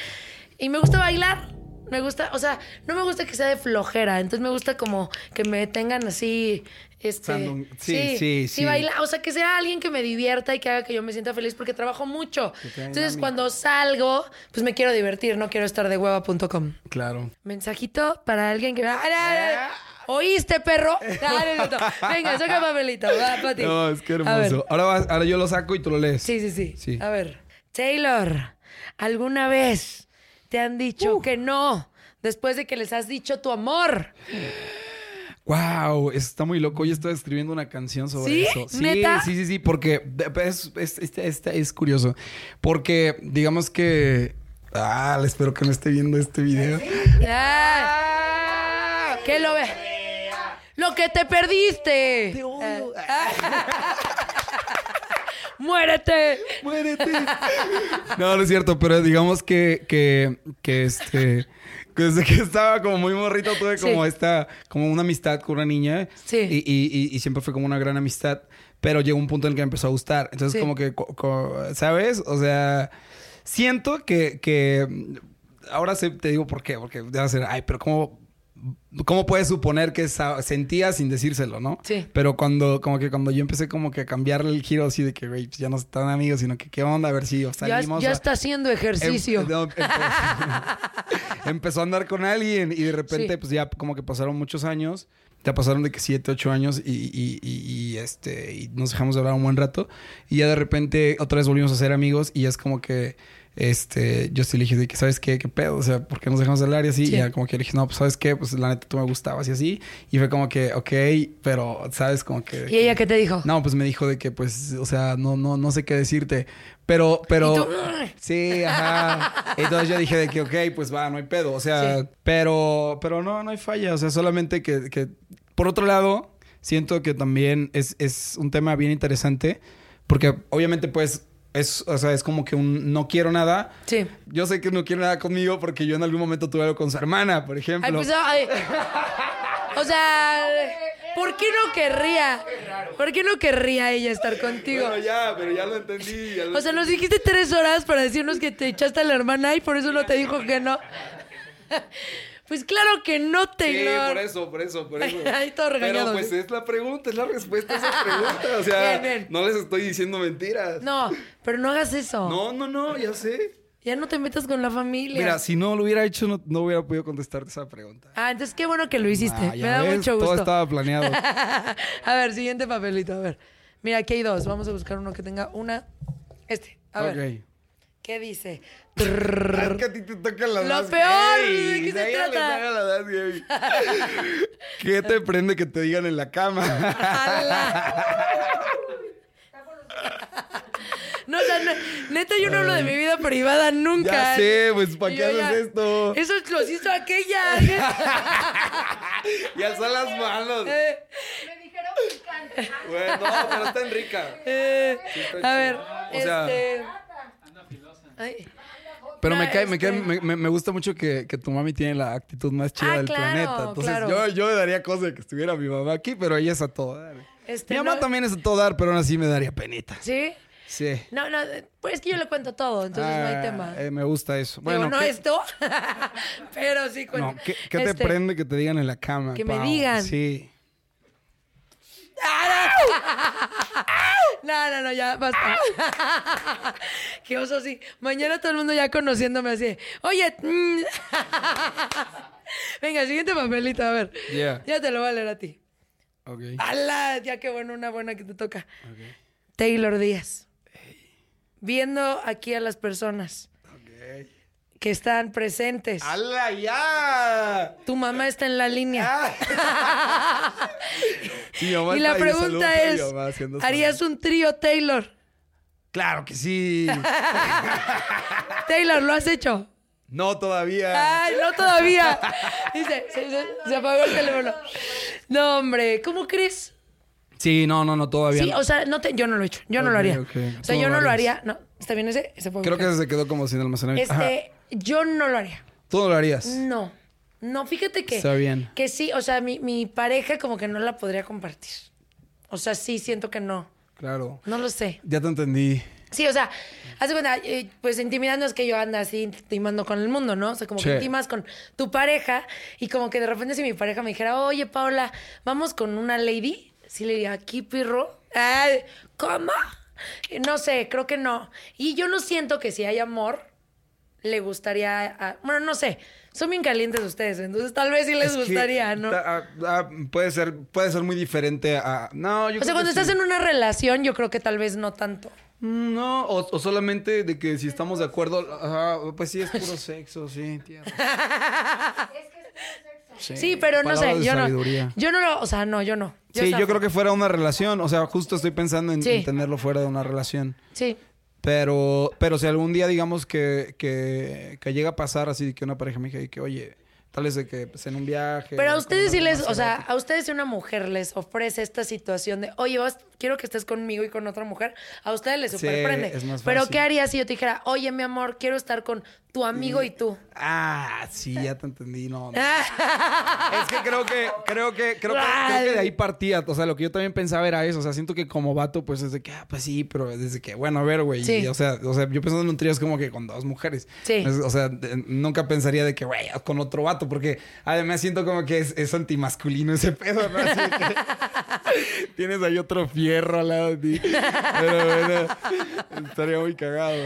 Y me gusta bailar. Me gusta, o sea, no me gusta que sea de flojera. Entonces me gusta como que me tengan así, este... Sandung- sí, sí, sí. baila- o sea, que sea alguien que me divierta y que haga que yo me sienta feliz porque trabajo mucho. Entonces cuando salgo, pues me quiero divertir, no quiero estar de hueva.com. Claro. Mensajito para alguien que... ¡Ay, ay, ay! ¿Oíste, perro? No. Venga, saca papelito. Va. No, es que hermoso. Ahora, vas- ahora yo lo saco y tú lo lees. Sí, sí, sí, Sí. A ver. Taylor, ¿alguna vez te han dicho Uh. que no después de que les has dicho tu amor? Wow, eso está muy loco. Yo estaba escribiendo una canción sobre ¿Sí? eso. Sí, ¿Neta? sí, sí, sí, porque es, es, es, es- es curioso. Porque digamos que. Ah, espero que no esté viendo este video. Ay, que lo ve. Lo que te perdiste. Ah. Muérete. ¡Muérete! No, no es cierto, pero digamos que, que, que este. Que Desde que estaba como muy morrito tuve como Sí. esta, como una amistad con una niña. Sí. Y, y- y- y siempre fue como una gran amistad. Pero llegó un punto en el que me empezó a gustar. Entonces, Sí. como que, ¿sabes? O sea, siento que, que ahora te digo por qué. Porque a ser, ay, pero ¿cómo, cómo puedes suponer que sentía sin decírselo, no? Sí. Pero cuando, como que cuando yo empecé como que a cambiarle el giro así de que, güey, pues ya no están amigos, sino que qué onda, a ver si Ya, salimos. ya está haciendo ejercicio. Em- no, empezó, empezó a andar con alguien y de repente, Sí. pues ya como que pasaron muchos años. Ya pasaron de que siete, ocho años y, y- y- y, este y nos dejamos de hablar un buen rato. Y ya de repente otra vez volvimos a ser amigos y es como que este, yo sí le dije de que, ¿sabes qué? ¿Qué pedo? O sea, ¿por qué nos dejamos hablar y así? Sí. Y ya como que le dije, no, pues, ¿sabes qué? Pues la neta tú me gustabas y así. Y fue como que, ok, pero, ¿sabes? Como que... ¿Y ella qué te dijo? No, pues me dijo de que, pues, o sea, no, no, no sé qué decirte. Pero, pero. Y tú, Sí, ajá. Entonces yo dije de que, ok, pues va, no hay pedo. O sea, Sí. pero, pero no, no hay falla. O sea, solamente que, que por otro lado, siento que también es, es un tema bien interesante. Porque obviamente, pues, es, o sea, es como que un no quiero nada. Sí. Yo sé que no quiere nada conmigo porque yo en algún momento tuve algo con su hermana, por ejemplo. Ay, pues, ay. O sea, ¿por qué no querría? ¿Por qué no querría ella estar contigo? Bueno, ya, pero ya lo entendí. ya lo O sea, nos dijiste tres horas para decirnos que te echaste a la hermana y por eso no te dijo que no. Pues claro que no, Sí, Taylor. por eso, por eso, por eso. Ahí todo regañado. Pero pues es la pregunta, es la respuesta a esa pregunta. O sea, Bien, bien. no les estoy diciendo mentiras. No, pero no hagas eso. no, no, no, ya sé. Ya no te metas con la familia. Mira, si no lo hubiera hecho, no, no hubiera podido contestarte esa pregunta. Ah, entonces qué bueno que lo hiciste. Ah, Me da ves, mucho Todo gusto. estaba planeado. a ver, siguiente papelito, a ver. Mira, aquí hay dos. Vamos a buscar uno que tenga una. Este. A ver. ¿Qué dice? Es que a ti te tocan las Lo más peor, gay. ¿de qué se A ella le trata? tocan las más gay. ¿Qué te prende que te digan en la cama? No, o sea, no- neta, yo no hablo de mi vida privada nunca. Ya sé, pues, ¿para Y qué yo haces esto? Eso lo hizo aquella. Ya son las manos. Eh, Bueno, no, pero está en rica. eh, está a ver. O sea- este. Ay. Pero me No, cae, me, cae- este- me, gusta mucho que, que tu mami tiene la actitud más chida Ah, del claro, planeta. Entonces, claro. yo, yo le daría cosa de que estuviera mi mamá aquí, pero ella es a todo dar. Este, mi mamá no- también es a todo dar, pero aún así me daría penita. ¿Sí? Sí. No, no, pues es que yo le cuento todo, entonces no hay Ah, tema. eh, me gusta eso. Digo, Bueno, no ¿qué, esto, pero sí cuento. no, ¿qué, qué te Este, prende que te digan en la cama? Que me digan. Sí. No, no, no, ya, basta. Qué oso, sí. Mañana todo el mundo ya conociéndome así. Oye. mm. Venga, siguiente papelito, a ver. Yeah. Ya te lo voy a leer a ti. Ok. ¡Hala! Ya qué bueno, una buena que te toca. Taylor Díaz. Viendo aquí a las personas que están presentes. ¡Hala, ya! Tu mamá está en la línea. Sí, mamá y la ahí, pregunta es, ¿harías un trío Taylor? Claro que sí. Taylor, ¿lo has hecho? no todavía. Ay, no todavía. Dice, se, se- se apagó el teléfono. No, hombre, ¿cómo crees? Sí, no, no, no, todavía. Sí, no. o sea, no te, yo no lo he hecho. Yo no lo haría. O sea, yo no no lo haría. No, ¿está bien ese? Ese Creo que se quedó como sin almacenamiento. Ajá. Yo no lo haría. Tú no lo harías. No. No, fíjate que. Está bien. Que sí, o sea, mi, mi pareja como que no la podría compartir. O sea, sí, siento que no. Claro. No lo sé. Ya te entendí. Sí, o sea, hace cuenta, eh, pues intimidando es que yo ando así intimando con el mundo, ¿no? O sea, como Sí. que intimas con tu pareja y como que de repente si mi pareja me dijera, oye, Paula, vamos con una lady, sí le diría, aquí, pirro. Ay, ¿Cómo? No sé, creo que no. Y yo no siento que si hay amor, le gustaría. a- bueno, no sé. Son bien calientes ustedes, entonces tal vez sí les Es que gustaría, ¿no? ah, ah, puede ser, puede ser muy diferente a. No, yo O sea, cuando estás en una relación, yo creo que tal vez no tanto. Mm, No, o, o solamente de que si estamos de acuerdo, ajá, pues sí es puro sexo, sí, tienes. Sí, Sí, pero no sé, yo no. Yo no lo, o sea, no, yo no. Sí, yo creo que fuera una relación, o sea, justo estoy pensando en, Sí. en tenerlo fuera de una relación. Sí. Pero, pero si algún día digamos que, que, que llega a pasar así que una pareja me diga que, oye, tal vez de que pues, en un viaje. Pero a ustedes sí les, o sea, a ustedes si una mujer les ofrece esta situación de, oye, vas, quiero que estés conmigo y con otra mujer, a ustedes les Sí, superprende. es más Pero. ¿qué harías si yo te dijera, oye, mi amor, quiero estar con tu amigo y tú? Ah, sí, ya te entendí, no. no. Es que creo que, creo que, creo que, creo que de ahí partía. O sea, lo que yo también pensaba era eso. O sea, siento que como vato, pues es de que, ah, pues sí, pero desde que, bueno, a ver, güey. Sí. O sea, o sea, yo pensando en un trío es como que con dos mujeres. Sí. O sea, nunca pensaría de que, güey, con otro vato, porque además siento como que es, es antimasculino ese pedo, ¿no? Así que tienes ahí otro fierro al lado de ti. Pero bueno, estaría muy cagado.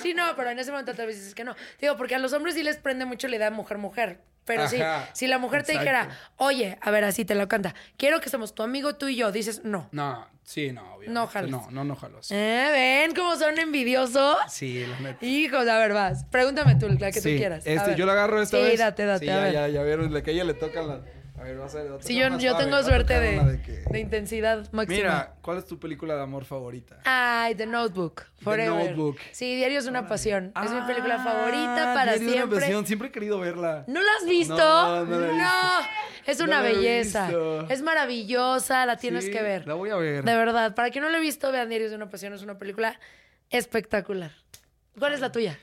Sí, no, pero en ese momento tal vez dices que no. Digo, porque a los hombres sí les prende mucho la idea de mujer-mujer. Pero sí, si la mujer te dijera, oye, a ver, así te lo canta, quiero que seamos tu amigo, tú y yo, dices, no. No, sí, no, obviamente. No jalas. No, no, no jalos. ¿Eh? ¿Ven cómo son envidiosos? Sí, la neta. Hijos, a ver, vas. Pregúntame tú, la que Sí, tú quieras. A Este, ver. yo lo agarro esta sí, vez. date, date, Sí, a ya, ver. ya, ya vieron, que a ella le tocan la... A ver, va a ser otra. Sí, yo, yo suave, tengo suerte de, una que- de intensidad máxima. Mira, ¿cuál es tu película de amor favorita? Ay, The Notebook. Forever. Notebook. Sí, Diario es una pasión. es mi película Ah, favorita para Diario de una siempre. pasión, Siempre he querido verla. ¿No la has visto? No, no la he No, es una belleza. Es maravillosa, la tienes Sí, que ver. La voy a ver. De verdad, para quien no la he visto, vean Diarios de una pasión. Es una película espectacular. ¿Cuál es la tuya?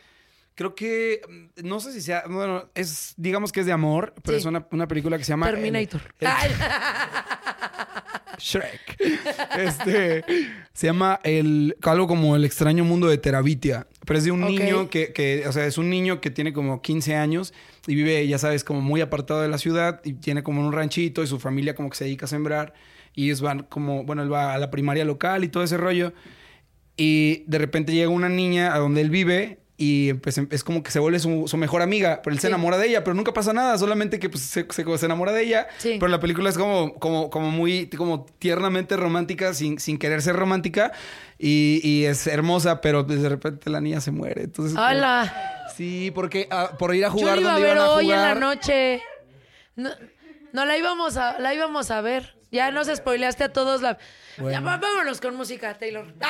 Creo que, mm, no sé si sea, bueno, es, digamos que es de amor, pero Sí. es una, una película que se llama... Terminator. el- Shrek. Este, se llama el, algo como El extraño mundo de Terabitia. Pero es de un niño que, que, o sea, es un niño que tiene como 15 años y vive, ya sabes, como muy apartado de la ciudad y tiene como un ranchito y su familia como que se dedica a sembrar y ellos van como, bueno, él va a la primaria local y todo ese rollo. Y de repente llega una niña a donde él vive y pues, em- es como que se vuelve su, su mejor amiga, pero él se enamora de ella, pero nunca pasa nada, solamente que pues, se, se- se enamora de ella. Sí. Pero la película es como, como, como muy como tiernamente romántica, sin, sin querer ser romántica. Y, y es hermosa, pero pues, de repente la niña se muere. Entonces, como- Hola. Sí, porque ah, por ir a Yo jugar la iba a donde ver iban a hoy en la noche. No, no, la íbamos a, la íbamos a ver. Ya nos spoileaste a todos la. Ya, vámonos con música, Taylor.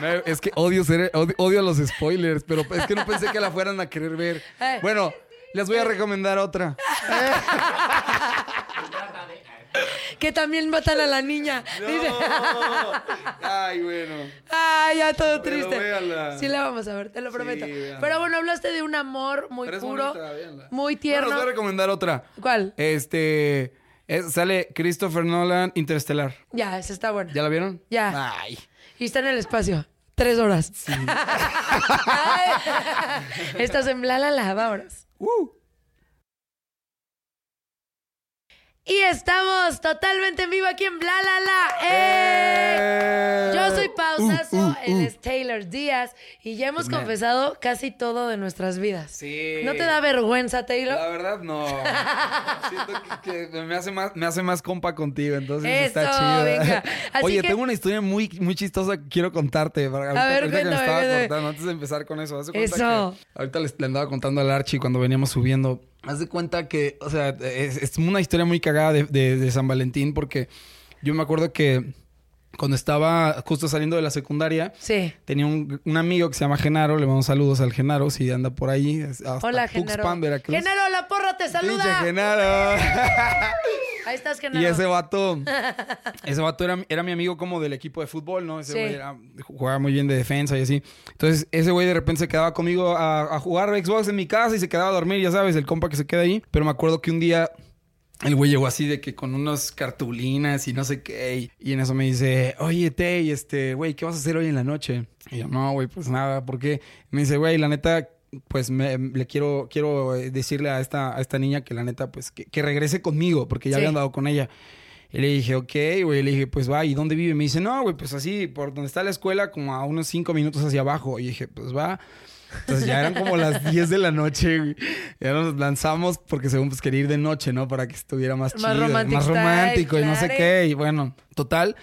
No, Es que odio, ser, odio, odio los spoilers, pero es que no pensé que la fueran a querer ver. Eh. Bueno, les voy a recomendar otra. que también matan a la niña. Dice. Ay, bueno. Ay, ya todo Pero triste. véanla. Sí la vamos a ver, te lo prometo. Pero bueno, hablaste de un amor muy Pero puro, bonita, muy Bueno, tierno. les voy a recomendar otra. ¿Cuál? Este. Es- sale Christopher Nolan Interstellar. Ya, esa está buena. ¿Ya la vieron? Ya. Ay. Y está en el espacio. Tres horas. Ay. Estás en bla, la, la. Vámonos. Uh. Y estamos totalmente en vivo aquí en Bla La La. ¡Eh! Yo soy Pausazo, Uh, uh, él uh. es Taylor Díaz y ya hemos Man. confesado casi todo de nuestras vidas. Sí. ¿No te da vergüenza, Taylor? La verdad, no. Siento que, que me, hace más, me hace más compa contigo, entonces Eso, está chido. venga. Así Oye, que- tengo una historia muy, muy chistosa que quiero contarte. para- Ahorita, ver, ahorita que me cuéntame, estaba cuéntame. cortando, antes de empezar con eso. cuenta Eso. que ahorita les, le andaba contando al Archie cuando veníamos subiendo. Haz de cuenta que, o sea, es, una historia muy cagada de, de- de San Valentín porque yo me acuerdo que cuando estaba justo saliendo de la secundaria, Sí. Tenía un, un amigo que se llama Genaro, le mando saludos al Genaro si anda por ahí. Hasta Hola, Tuxpan, Genaro. Veracruz. Genaro, la porra te Pinche saluda. Genaro. Ahí estás, Genaro. y ese vato, ese vato era, era mi amigo como del equipo de fútbol, ¿no? Ese Sí. güey era- jugaba muy bien de defensa y así. Entonces, ese güey de repente se quedaba conmigo a, a jugar Xbox en mi casa y se quedaba a dormir, ya sabes, el compa que se queda ahí. Pero me acuerdo que un día el güey llegó así de que con unas cartulinas y no sé qué. Y, en eso me dice, oye, Tay, este, güey, ¿qué vas a hacer hoy en la noche? Y yo, no, güey, pues nada, ¿por qué? Me dice, güey, la neta, pues me, le quiero, quiero eh, decirle a esta, a esta niña que la neta, pues que, que regrese conmigo, porque ya Sí. había andado con ella. Y le dije, ok, güey. Le dije, pues va, ¿y dónde vive? Me dice, no, güey, pues así, por donde está la escuela, como a unos cinco minutos hacia abajo. Y dije, pues va. Entonces ya eran como las 10 de la noche. Ya nos lanzamos porque según pues quería ir de noche, ¿no? Para que estuviera más, Más chido, más romántico y no sé qué. Y bueno, total,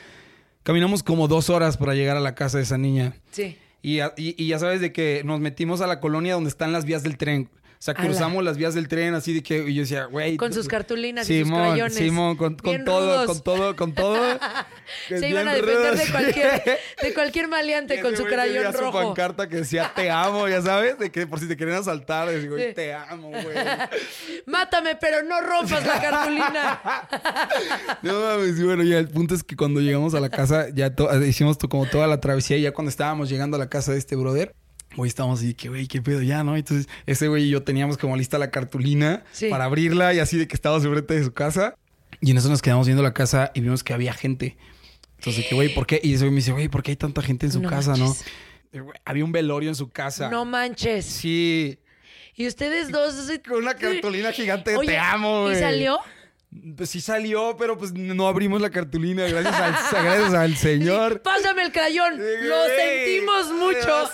caminamos como dos horas para llegar a la casa de esa niña. Sí. Y, ya- y- y ya sabes de que nos metimos a la colonia donde están las vías del tren. O sea, Ala. cruzamos las vías del tren así de que y yo decía, güey. Con sus cartulinas y sus Simón, crayones. Simón, con, con todo, rudos. con todo, con todo. Se iban a defender de rudo. cualquier, de cualquier maleante Y con su crayón su rojo. pancarta que decía te amo, ya sabes, de que por si te querían asaltar, decía, güey, Sí. te amo, güey. Mátame, pero no rompas la cartulina. No mames, bueno, ya el punto es que cuando llegamos a la casa, ya hicimos como toda la travesía, y ya cuando estábamos llegando a la casa de este brother, güey, estábamos así, que güey, qué pedo ya, ¿no? Entonces, ese güey y yo teníamos como lista la cartulina Sí. para abrirla y así de que estábamos enfrente de su casa. Y en eso nos quedamos viendo la casa y vimos que había gente. Entonces, que güey, ¿por qué? Y ese güey me dice, güey, ¿por qué hay tanta gente en su No casa, manches. no? Había un velorio en su casa. No manches. Sí. Y ustedes dos. Con una cartulina gigante Oye, te amo, güey. ¿Y salió? Pues sí salió, pero pues no abrimos la cartulina. Gracias al, gracias al señor. Pásame el crayón. Lo sentimos mucho.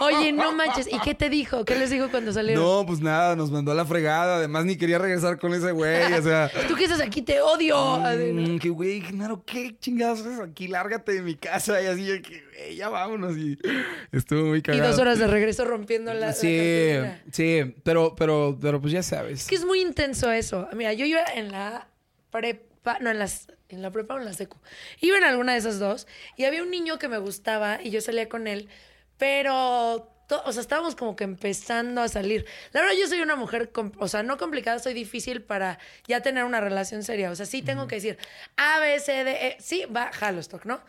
Oye, no manches. ¿Y qué te dijo? ¿Qué les dijo cuando salieron? No, pues nada, nos mandó a la fregada. Además, ni quería regresar con ese güey. O sea. Tú que estás aquí, te odio. Mm, que güey, Genaro, ¿qué chingados haces aquí? Lárgate de mi casa. Y así, que, güey, ya vámonos. Y estuvo muy Y cagado. dos horas de regreso rompiendo la, Sí, sí, pero, pero, pero pues ya sabes. Es que es muy intenso eso. Mira, yo iba en la prepa, no, en las en la prepa o en la secu. Iba en alguna de esas dos y había un niño que me gustaba y yo salía con él, pero o sea, estábamos como que empezando a salir. La verdad yo soy una mujer, o sea, no complicada, soy difícil para ya tener una relación seria. O sea, sí tengo que decir A, B, C, D, E, sí, va, jalo stock, ¿no?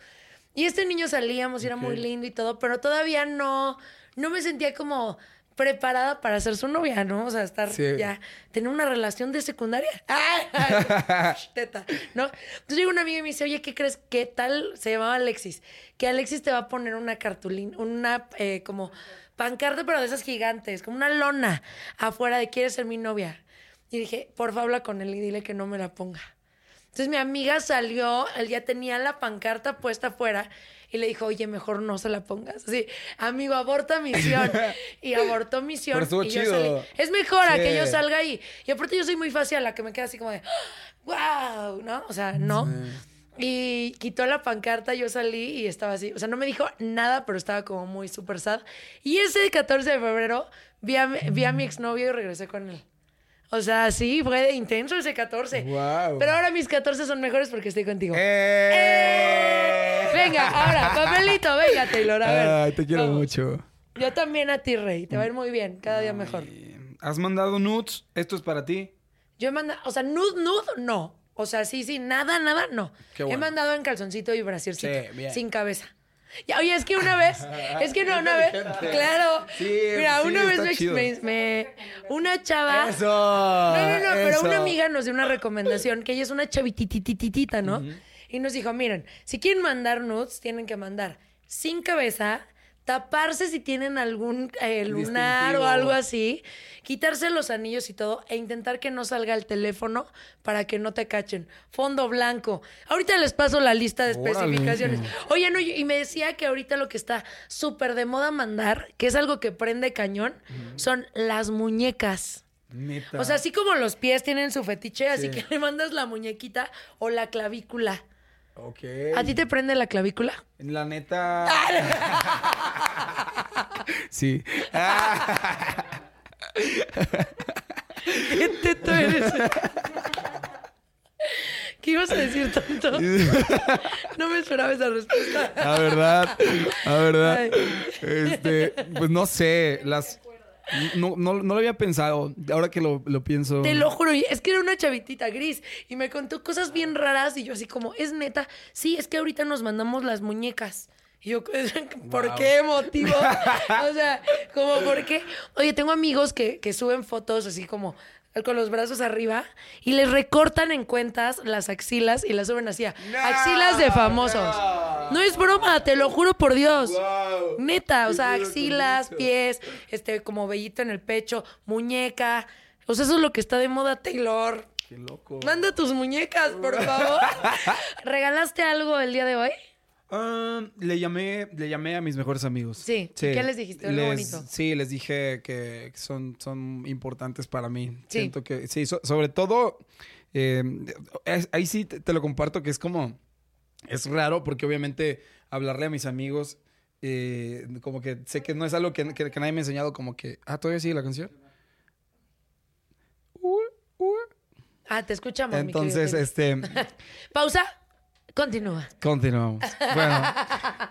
Y este niño salíamos y era muy lindo y todo, pero todavía no, no me sentía como preparada para ser su novia, ¿no? O sea, estar Sí. ya, tener una relación de secundaria. ¡Ay! ay, Teta, ¿no? Entonces llega una amiga y me dice, oye, ¿qué crees? ¿Qué tal? Se llamaba Alexis. Que Alexis te va a poner una cartulina, una eh, como pancarta, pero de esas gigantes, como una lona afuera de ¿quieres ser mi novia? Y dije, por favor, habla con él y dile que no me la ponga. Entonces mi amiga salió, él ya tenía la pancarta puesta afuera y le dijo, oye, mejor no se la pongas. Así, amigo, aborta misión. Y abortó misión. Pero estuvo y yo salí. Es mejor a que yo salga ahí. Y aparte yo soy muy fácil a la que me queda así como de, wow, ¿no? O sea, no. Y quitó la pancarta, yo salí y estaba así. O sea, no me dijo nada, pero estaba como muy super sad. Y ese 14 de febrero vi a, vi a mi exnovio y regresé con él. O sea, sí, fue de intenso ese 14. Guau. Pero ahora mis 14 son mejores porque estoy contigo. ¡Eh! Venga, ahora, papelito, venga, Taylor. A ver. Ay, te quiero Vamos. mucho. Yo también a ti, Rey. Te va a ir muy bien, cada día mejor. ¿Has mandado nudes? ¿Esto es para ti? Yo he mandado, o sea, nude, nude, no. O sea, sí, sí, nada, nada, no. Qué He bueno. mandado en calzoncito y brasiercito. Sí, bien. Sin cabeza. Ya, oye, es que una vez, es que no, una vez, claro. Sí, Mira, sí, una vez me, una chava. ¡Eso! No, no, no, pero una amiga nos dio una recomendación, que ella es una chavititititita, ¿no? Y nos dijo, miren, si quieren mandar nudes, tienen que mandar sin cabeza, taparse si tienen algún eh, lunar Distintivo. o algo así, quitarse los anillos y todo, e intentar que no salga el teléfono para que no te cachen. Fondo blanco. Ahorita les paso la lista de Órale. especificaciones. Oye, no, y me decía que ahorita lo que está súper de moda mandar, que es algo que prende cañón, son las muñecas. Neta. O sea, así como los pies tienen su fetiche, así que le mandas la muñequita o la clavícula. Ok. ¿A ti te prende la clavícula? La neta. sí. ¿Qué teto eres? ¿Qué ibas a decir tanto? No me esperaba esa respuesta. La verdad. La verdad. Este, pues no sé. Las. No, no, no lo había pensado. Ahora que lo, lo pienso. Te lo juro, es que era una chavitita gris y me contó cosas bien raras y yo así como, es neta, sí, es que ahorita nos mandamos las muñecas. Y yo, ¿por Wow. qué motivo? o sea, como, ¿por qué? Oye, tengo amigos que, que suben fotos así como con los brazos arriba y les recortan en cuentas las axilas y las suben así a axilas de famosos. No. es broma, te lo juro por Dios. Wow. Neta, o sea, axilas, pies, este, como vellito en el pecho, muñeca. O sea, eso es lo que está de moda, Taylor. Qué loco. Manda tus muñecas, por favor. ¿Regalaste algo el día de hoy? Ah, le llamé, le llamé a mis mejores amigos. Sí. ¿Y qué les dijiste? Les- bonito. Sí, les dije que son, son importantes para mí. Sí. Siento que, sí, so- sobre todo, eh, es- ahí sí te, te lo comparto que es como, es raro porque obviamente hablarle a mis amigos, eh, como que sé que no es algo que, que- que nadie me ha enseñado, como que, ah, todavía sigue la canción. Uh, uh. Ah, te escuchamos, Entonces, este... Pausa. Continúa. Continuamos. Bueno,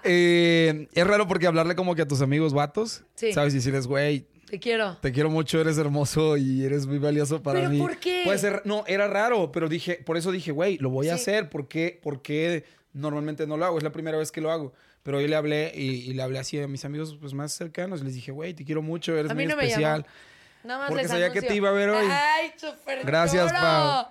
eh, es raro porque hablarle como que a tus amigos vatos, Sí. ¿sabes? Y decirles, güey, Te quiero. te quiero mucho, eres hermoso y eres muy valioso para ¿Pero mí. por qué? Puede ser, no, era raro, pero dije, por eso dije, güey, lo voy a hacer. ¿Por qué? Porque normalmente no lo hago, es la primera vez que lo hago. Pero hoy le hablé y, y le hablé así a mis amigos pues, más cercanos. Les dije, güey, te quiero mucho, eres A mí muy no especial. Nada más Porque les sabía que te iba a ver hoy. Ay, súper Gracias. Pau.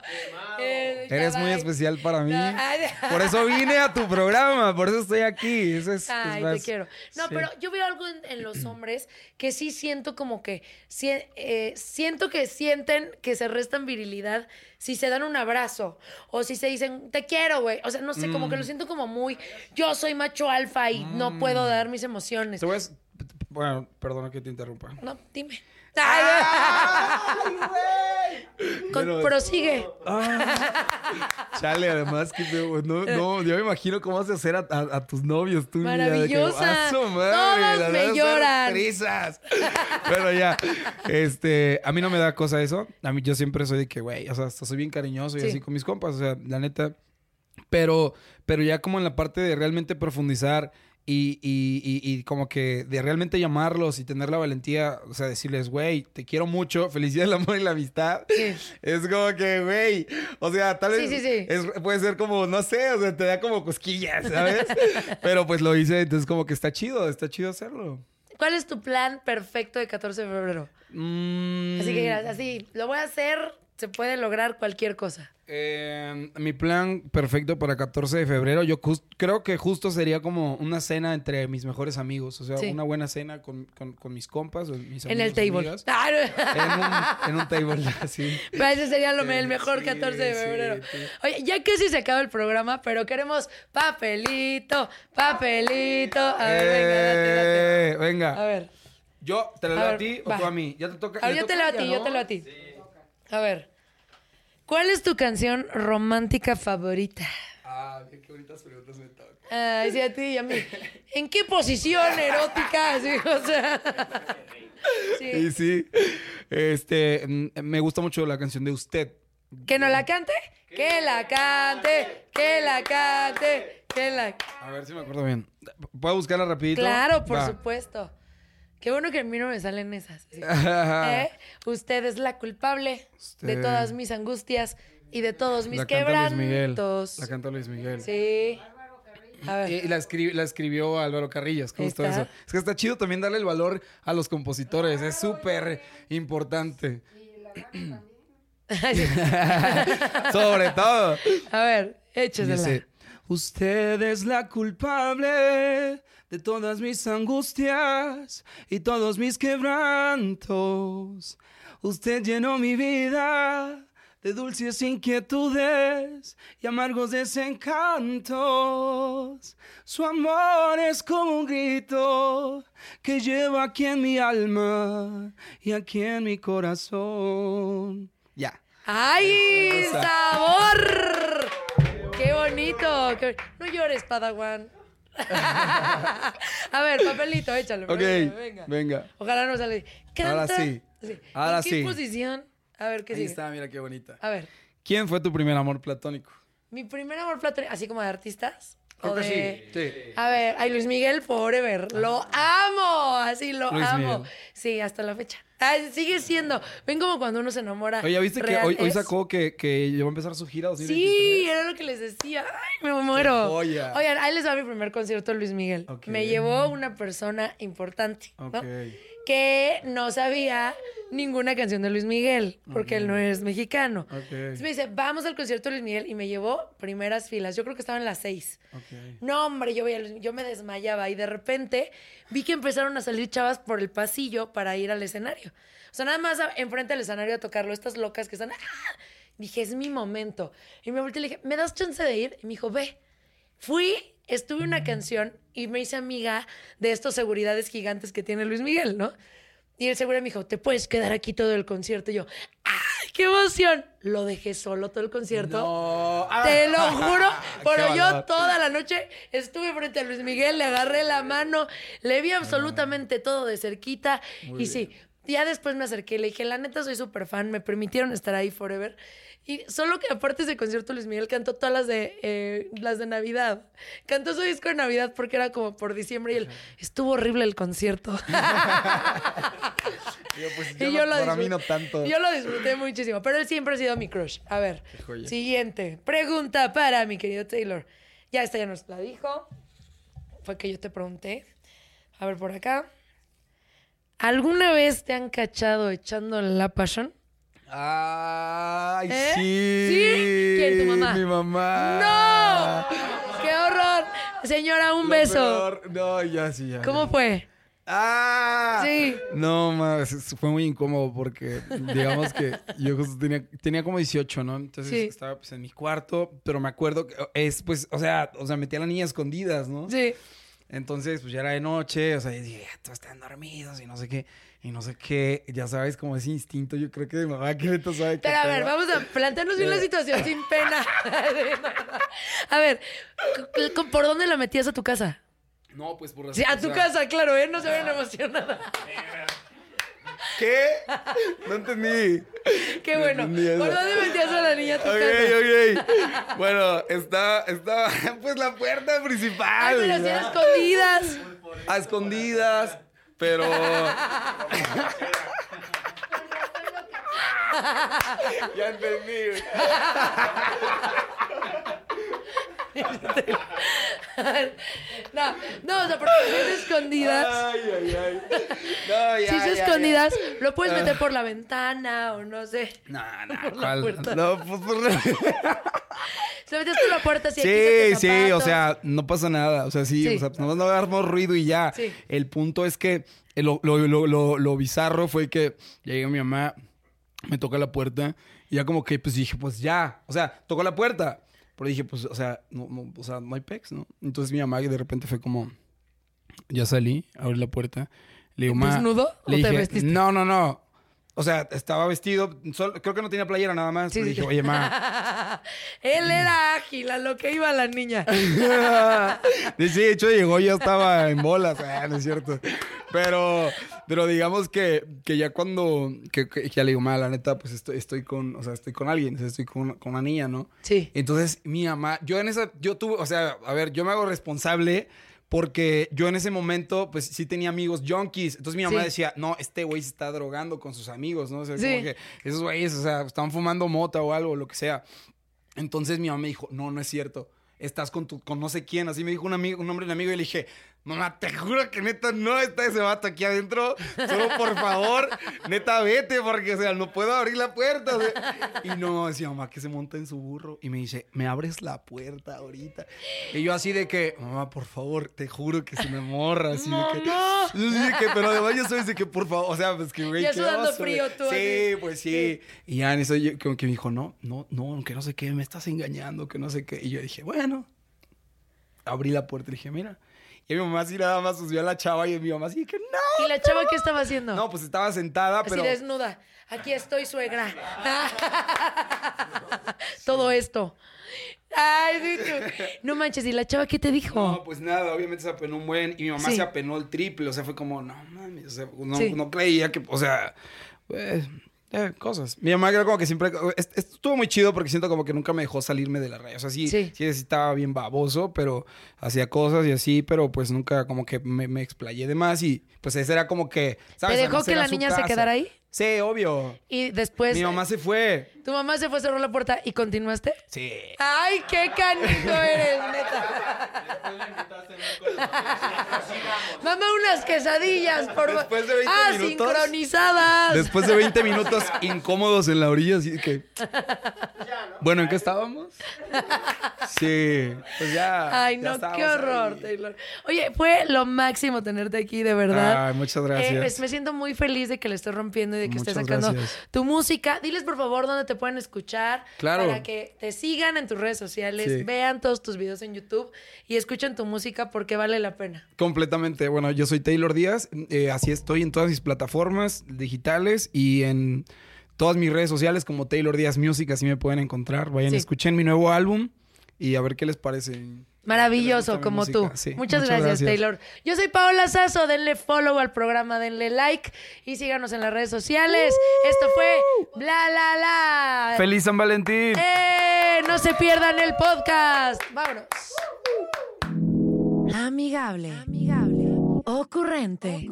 Eh, Eres muy especial para mí. No, ay, Por eso vine a tu programa, por eso estoy aquí. Eso es, es Ay, más- te quiero. No, sí. pero yo veo algo en, en los hombres que sí siento como que eh, siento que sienten que se restan virilidad si se dan un abrazo o si se dicen te quiero, güey. O sea, no sé, como Mm. que lo siento como muy yo soy macho alfa y no puedo dar mis emociones. Te a... Bueno, perdona que te interrumpa. No, dime. Con- Pero- prosigue. Chale, además que no, no, yo me imagino cómo vas a hacer a, a- a tus novios tú. mira, que, Maravillosa. "A su madre, Todas las me lloran". trizas". Pero ya, este, a mí no me da cosa eso. A mí yo siempre soy de que, güey, o sea, hasta soy bien cariñoso y Sí. así con mis compas, o sea, la neta. Pero, pero ya como en la parte de realmente profundizar y, y, y, y como que de realmente llamarlos y tener la valentía, o sea, decirles, güey, te quiero mucho, felicidad, el amor y la amistad. Sí. Es como que, güey, o sea, tal vez sí, sí. es- puede ser como, no sé, o sea, te da como cosquillas, ¿sabes? Pero pues lo hice, entonces como que está chido, está chido hacerlo. ¿Cuál es tu plan perfecto de 14 de febrero? Mm, Así que así, lo voy a hacer, se puede lograr cualquier cosa. eh, mi plan perfecto para 14 de febrero, yo creo que justo sería como una cena entre mis mejores amigos, o sea, Sí. una buena cena con, con- con mis compas, o mis En el table. amigas. Ah, no. En un, en un table, así. Pero ese sería lo, el mejor sí, 14 de febrero. sí. Oye, ya casi se acaba el programa, pero queremos papelito, papelito. A ver, Eh, venga, date, date. venga. A ver. Yo, ¿te lo A leo a ti o va. tú a mí? Ya te toca. A ver, le yo te leo a ti, ¿no? yo te leo a ti. A ver. ¿Cuál es tu canción romántica favorita? Ah, qué, qué bonitas preguntas me tocan. Ay, sí, a ti y a mí. ¿En qué posición erótica? Sí, o sea. Sí. Y sí, este, mm, me gusta mucho la canción de Usted. ¿Que no la cante? Que la cante, que la cante, que la... A ver si me acuerdo bien. ¿Puedo buscarla rapidito? Claro, por Va. supuesto. Qué bueno que a mí no me salen esas. Sí. ¿Eh? Usted es la culpable de todas mis angustias y de todos mis La canta Luis quebrantos. La canta Luis Miguel. Sí. A ver. Y, y la, escri- la escribió Álvaro Carrillas, justo Está. eso. Es que está chido también darle el valor a los compositores, es súper importante. Sobre todo. A ver, échesela. Dice, usted es la culpable de todas mis angustias y todos mis quebrantos. Usted llenó mi vida de dulces inquietudes y amargos desencantos. Su amor es como un grito que llevo aquí en mi alma y aquí en mi corazón. Ya. ¡Ay, sabor! ¡Qué bonito! qué- No llores, Padawan. A ver, papelito, échalo. Ok, venga, venga. venga. Ojalá no sale. Ahora Canta. sí. Ahora ¿En qué sí. posición? A ver, ¿qué Ahí sigue? está, mira qué bonita. A ver, ¿Quién fue tu primer amor platónico? mi primer amor platónico, así como de artistas. Creo o que de... sí. A ver, ay, Luis Miguel Forever. Lo amo. Así lo Luis amo. Miguel. Sí, hasta la fecha. Ay, sigue siendo. Ven como cuando uno se enamora. Oye, ¿ya viste que hoy, sacó que, que ya va a empezar su gira 2023? Sí, era lo que les decía. Ay, me muero. joya. Oigan, ahí les va mi primer concierto Luis Miguel. Me llevó una persona importante, ¿no? Ok. Que no sabía ninguna canción de Luis Miguel, porque él no es mexicano. Entonces me dice, vamos al concierto de Luis Miguel y me llevó primeras filas. Yo creo que estaban las seis. No, hombre, yo, veía yo me desmayaba y de repente vi que empezaron a salir chavas por el pasillo para ir al escenario. O sea, nada más enfrente del escenario a tocarlo, estas locas que están... ¡ah! Dije, es mi momento. Y me volteé y le dije, ¿me das chance de ir? Y me dijo, ve. Fui, estuve una canción y me hice amiga de estos seguridades gigantes que tiene Luis Miguel, ¿no? Y el seguridad me dijo, te puedes quedar aquí todo el concierto. Y yo, ¡ay, qué emoción! Lo dejé solo todo el concierto. No. Ah. Te lo juro, pero yo valor. toda la noche estuve frente a Luis Miguel, le agarré la mano, le vi absolutamente todo de cerquita. y sí, ya después me acerqué y le dije, la neta soy súper fan, me permitieron estar ahí forever. Y solo que aparte de ese concierto, Luis Miguel cantó todas las de, eh, las de Navidad. Cantó su disco de Navidad porque era como por diciembre y él, estuvo horrible el concierto. Pues, Y yo yo no- lo para mí disfruté- no tanto. Yo lo disfruté muchísimo, pero él siempre ha sido mi crush. A ver, siguiente. Pregunta para mi querido Taylor. Ya esta ya nos la dijo. Fue que yo te pregunté. A ver, por acá. ¿Alguna vez te han cachado echando la pasión? Ay, ¿Eh? sí. ¿Sí? mamá. mi mamá. ¡No! ¡Qué horror! Señora, un Lo beso. peor- No, ya sí, ya. ¿Cómo ya. fue? ¡Ah! Sí. No, más, fue muy incómodo porque digamos que yo justo tenía, tenía como 18, ¿no? Entonces Sí. estaba pues en mi cuarto, pero me acuerdo que es pues, o sea, o sea, metí a la niña a escondidas, ¿no? Sí. Entonces, pues ya era de noche, o sea, y dije, "Ya todos están dormidos y no sé qué, y no sé qué, ya sabes, como ese instinto, yo creo que de mamá que neta sabe que Pero a ver, vamos a plantearnos bien la Eh. situación sin pena. a ver, ¿por dónde la metías a tu casa? No, pues por Sí, a tu casa, claro, ¿eh? No se ven emocionadas. ¿Qué? No entendí. Qué bueno. ¿Por dónde metías a la niña a tu Ok, casa? ok. Bueno, está, está, pues la puerta principal. Ay, pero eran escondidas. A escondidas, pero. ya entendí. No, no, o sea, porque si es escondidas. Ay, ay, ay. No, ya, Si es ya, ya. escondidas, lo puedes meter Ah. por la ventana o no sé. No, Por no, la ¿cuál? puerta. No, pues por Se metías por la puerta así. Sí, sí, o sea, no pasa nada. O sea, sí, Sí. o sea, nomás no hagamos ruido y ya. Sí. El punto es que eh, lo, lo, lo, lo, lo bizarro fue que llegué mi mamá, me toca la puerta y ya como que pues dije, pues ya. O sea, tocó la puerta. Pero dije, pues, o sea, no, no, o sea, no hay pex, ¿no? Entonces mi mamá de repente fue como, ya salí, abrí la puerta. Le digo, ma. ¿Desnudo o le te dije, vestiste? No, no, no. O sea, estaba vestido, solo- creo que no tenía playera nada más. Sí, pero dije, oye, ma. Él era ágil, a lo que iba la niña. Sí, de hecho llegó ya estaba en bolas, ah, no es cierto. Pero, pero digamos que, que ya cuando, que, que ya le digo, ma, la neta, pues estoy, estoy con, o sea, estoy con alguien, estoy con, con una niña, ¿no? Sí. Entonces, mi mamá, yo en esa, yo tuve, o sea, a ver, yo me hago responsable porque yo en ese momento, pues sí tenía amigos junkies. Entonces mi mamá Sí. decía, no, este güey se está drogando con sus amigos, ¿no? O sea, Sí. como que esos güeyes, o sea, están fumando mota o algo, lo que sea. Entonces mi mamá me dijo, no, no es cierto. Estás con tu, con no sé quién. Así me dijo un amigo, un hombre, un amigo, y le dije, mamá, te juro que neta no está ese vato aquí adentro. Solo por favor, neta, vete, porque, o sea, no puedo abrir la puerta. o sea. Y no, decía mamá que se monta en su burro. Y me dice, me abres la puerta ahorita. Y yo así de que, mamá, por favor, te juro que se me morra. Así de que, de que, pero además yo soy de que, por favor, o sea, pues que, güey, Ya ¿qué sudando frío tú, Sí, así. pues sí. Y ya en eso yo, como que me dijo, no, no, no, que no sé qué, me estás engañando, que no sé qué. Y yo dije, bueno. Abrí la puerta y dije, mira. Y mi mamá así nada más subió a la chava y mi mamá así que no. ¿Y la chava qué estaba haciendo? No, pues estaba sentada, Así pero... desnuda. Aquí estoy, suegra. Todo esto. Ay, sí. No manches, ¿y la chava qué te dijo? No, pues nada, obviamente se apenó un buen y mi mamá Sí. se apenó el triple, o sea, fue como, no mames, o sea, no, Sí. no creía que, o sea, pues, eh, cosas. Mi mamá era como que siempre, est- est- estuvo muy chido porque siento como que nunca me dejó salirme de la raya, o sea, sí, Sí. sí, estaba bien baboso, pero hacía cosas y así, pero pues nunca como que me, me explayé de más y pues ese era como que, ¿Te ¿sabes? dejó Además que la niña se quedara ahí? Sí, obvio. Y después. Mi mamá se fue. ¿Tu mamá se fue, cerró la puerta y continuaste? Sí. ¡Ay, qué canijo eres, neta! Mamá, unas quesadillas, por favor. Después de 20 ¡Ah, minutos. sincronizadas! Después de 20 minutos incómodos en la orilla, así que. Bueno, ¿en qué estábamos? Sí, pues ya. Ay, ya no, qué horror, ahí. Taylor. Oye, fue lo máximo tenerte aquí, de verdad. Ay, muchas gracias. Eh, pues, me siento muy feliz de que le estés rompiendo de que estés Muchas sacando gracias. tu música. Diles, por favor, dónde te pueden escuchar. Claro. Para que te sigan en tus redes sociales, Sí. vean todos tus videos en YouTube y escuchen tu música porque vale la pena. Completamente. Bueno, yo soy Taylor Díaz. eh, así estoy en todas mis plataformas digitales y en todas mis redes sociales como Taylor Díaz Music. Así me pueden encontrar. Vayan, Sí. escuchen mi nuevo álbum y a ver qué les parece. Maravilloso, como música. tú. Sí, muchas, muchas gracias, gracias. Taylor. Yo soy Paola Sazo. Denle follow al programa, denle like y síganos en las redes sociales. Esto fue Bla La La. ¡Feliz San Valentín! ¡Eh! No se pierdan el podcast. Vámonos. Amigable. Amigable. Ocurrente.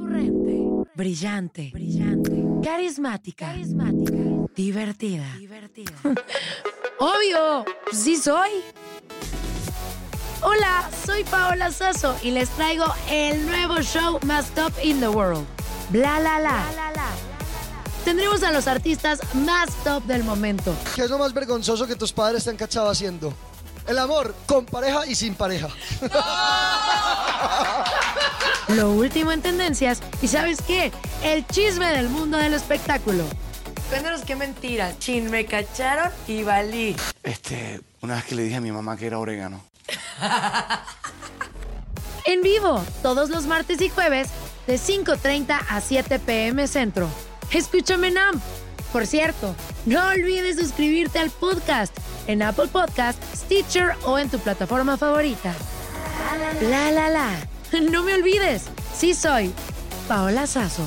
Brillante. Brillante. Carismática. Carismática. Divertida. Divertida. Obvio. Sí soy. Hola, soy Paola Sasso y les traigo el nuevo show más top in the world. Bla la la. tendremos a los artistas más top del momento. ¿Qué es lo más vergonzoso que tus padres te han cachado haciendo? El amor con pareja y sin pareja. Lo último en tendencias y ¿sabes qué? El chisme del mundo del espectáculo. Cuéntanos qué mentira. Chin, me cacharon y valí. Este, una vez que le dije a mi mamá que era orégano. En vivo, todos los martes y jueves, de 5.30 a 7 pm centro. Escúchame en AMP. Por cierto, no olvides suscribirte al podcast en Apple Podcast, Stitcher o en tu plataforma favorita. La la la. No me olvides, sí soy Paola Sazo.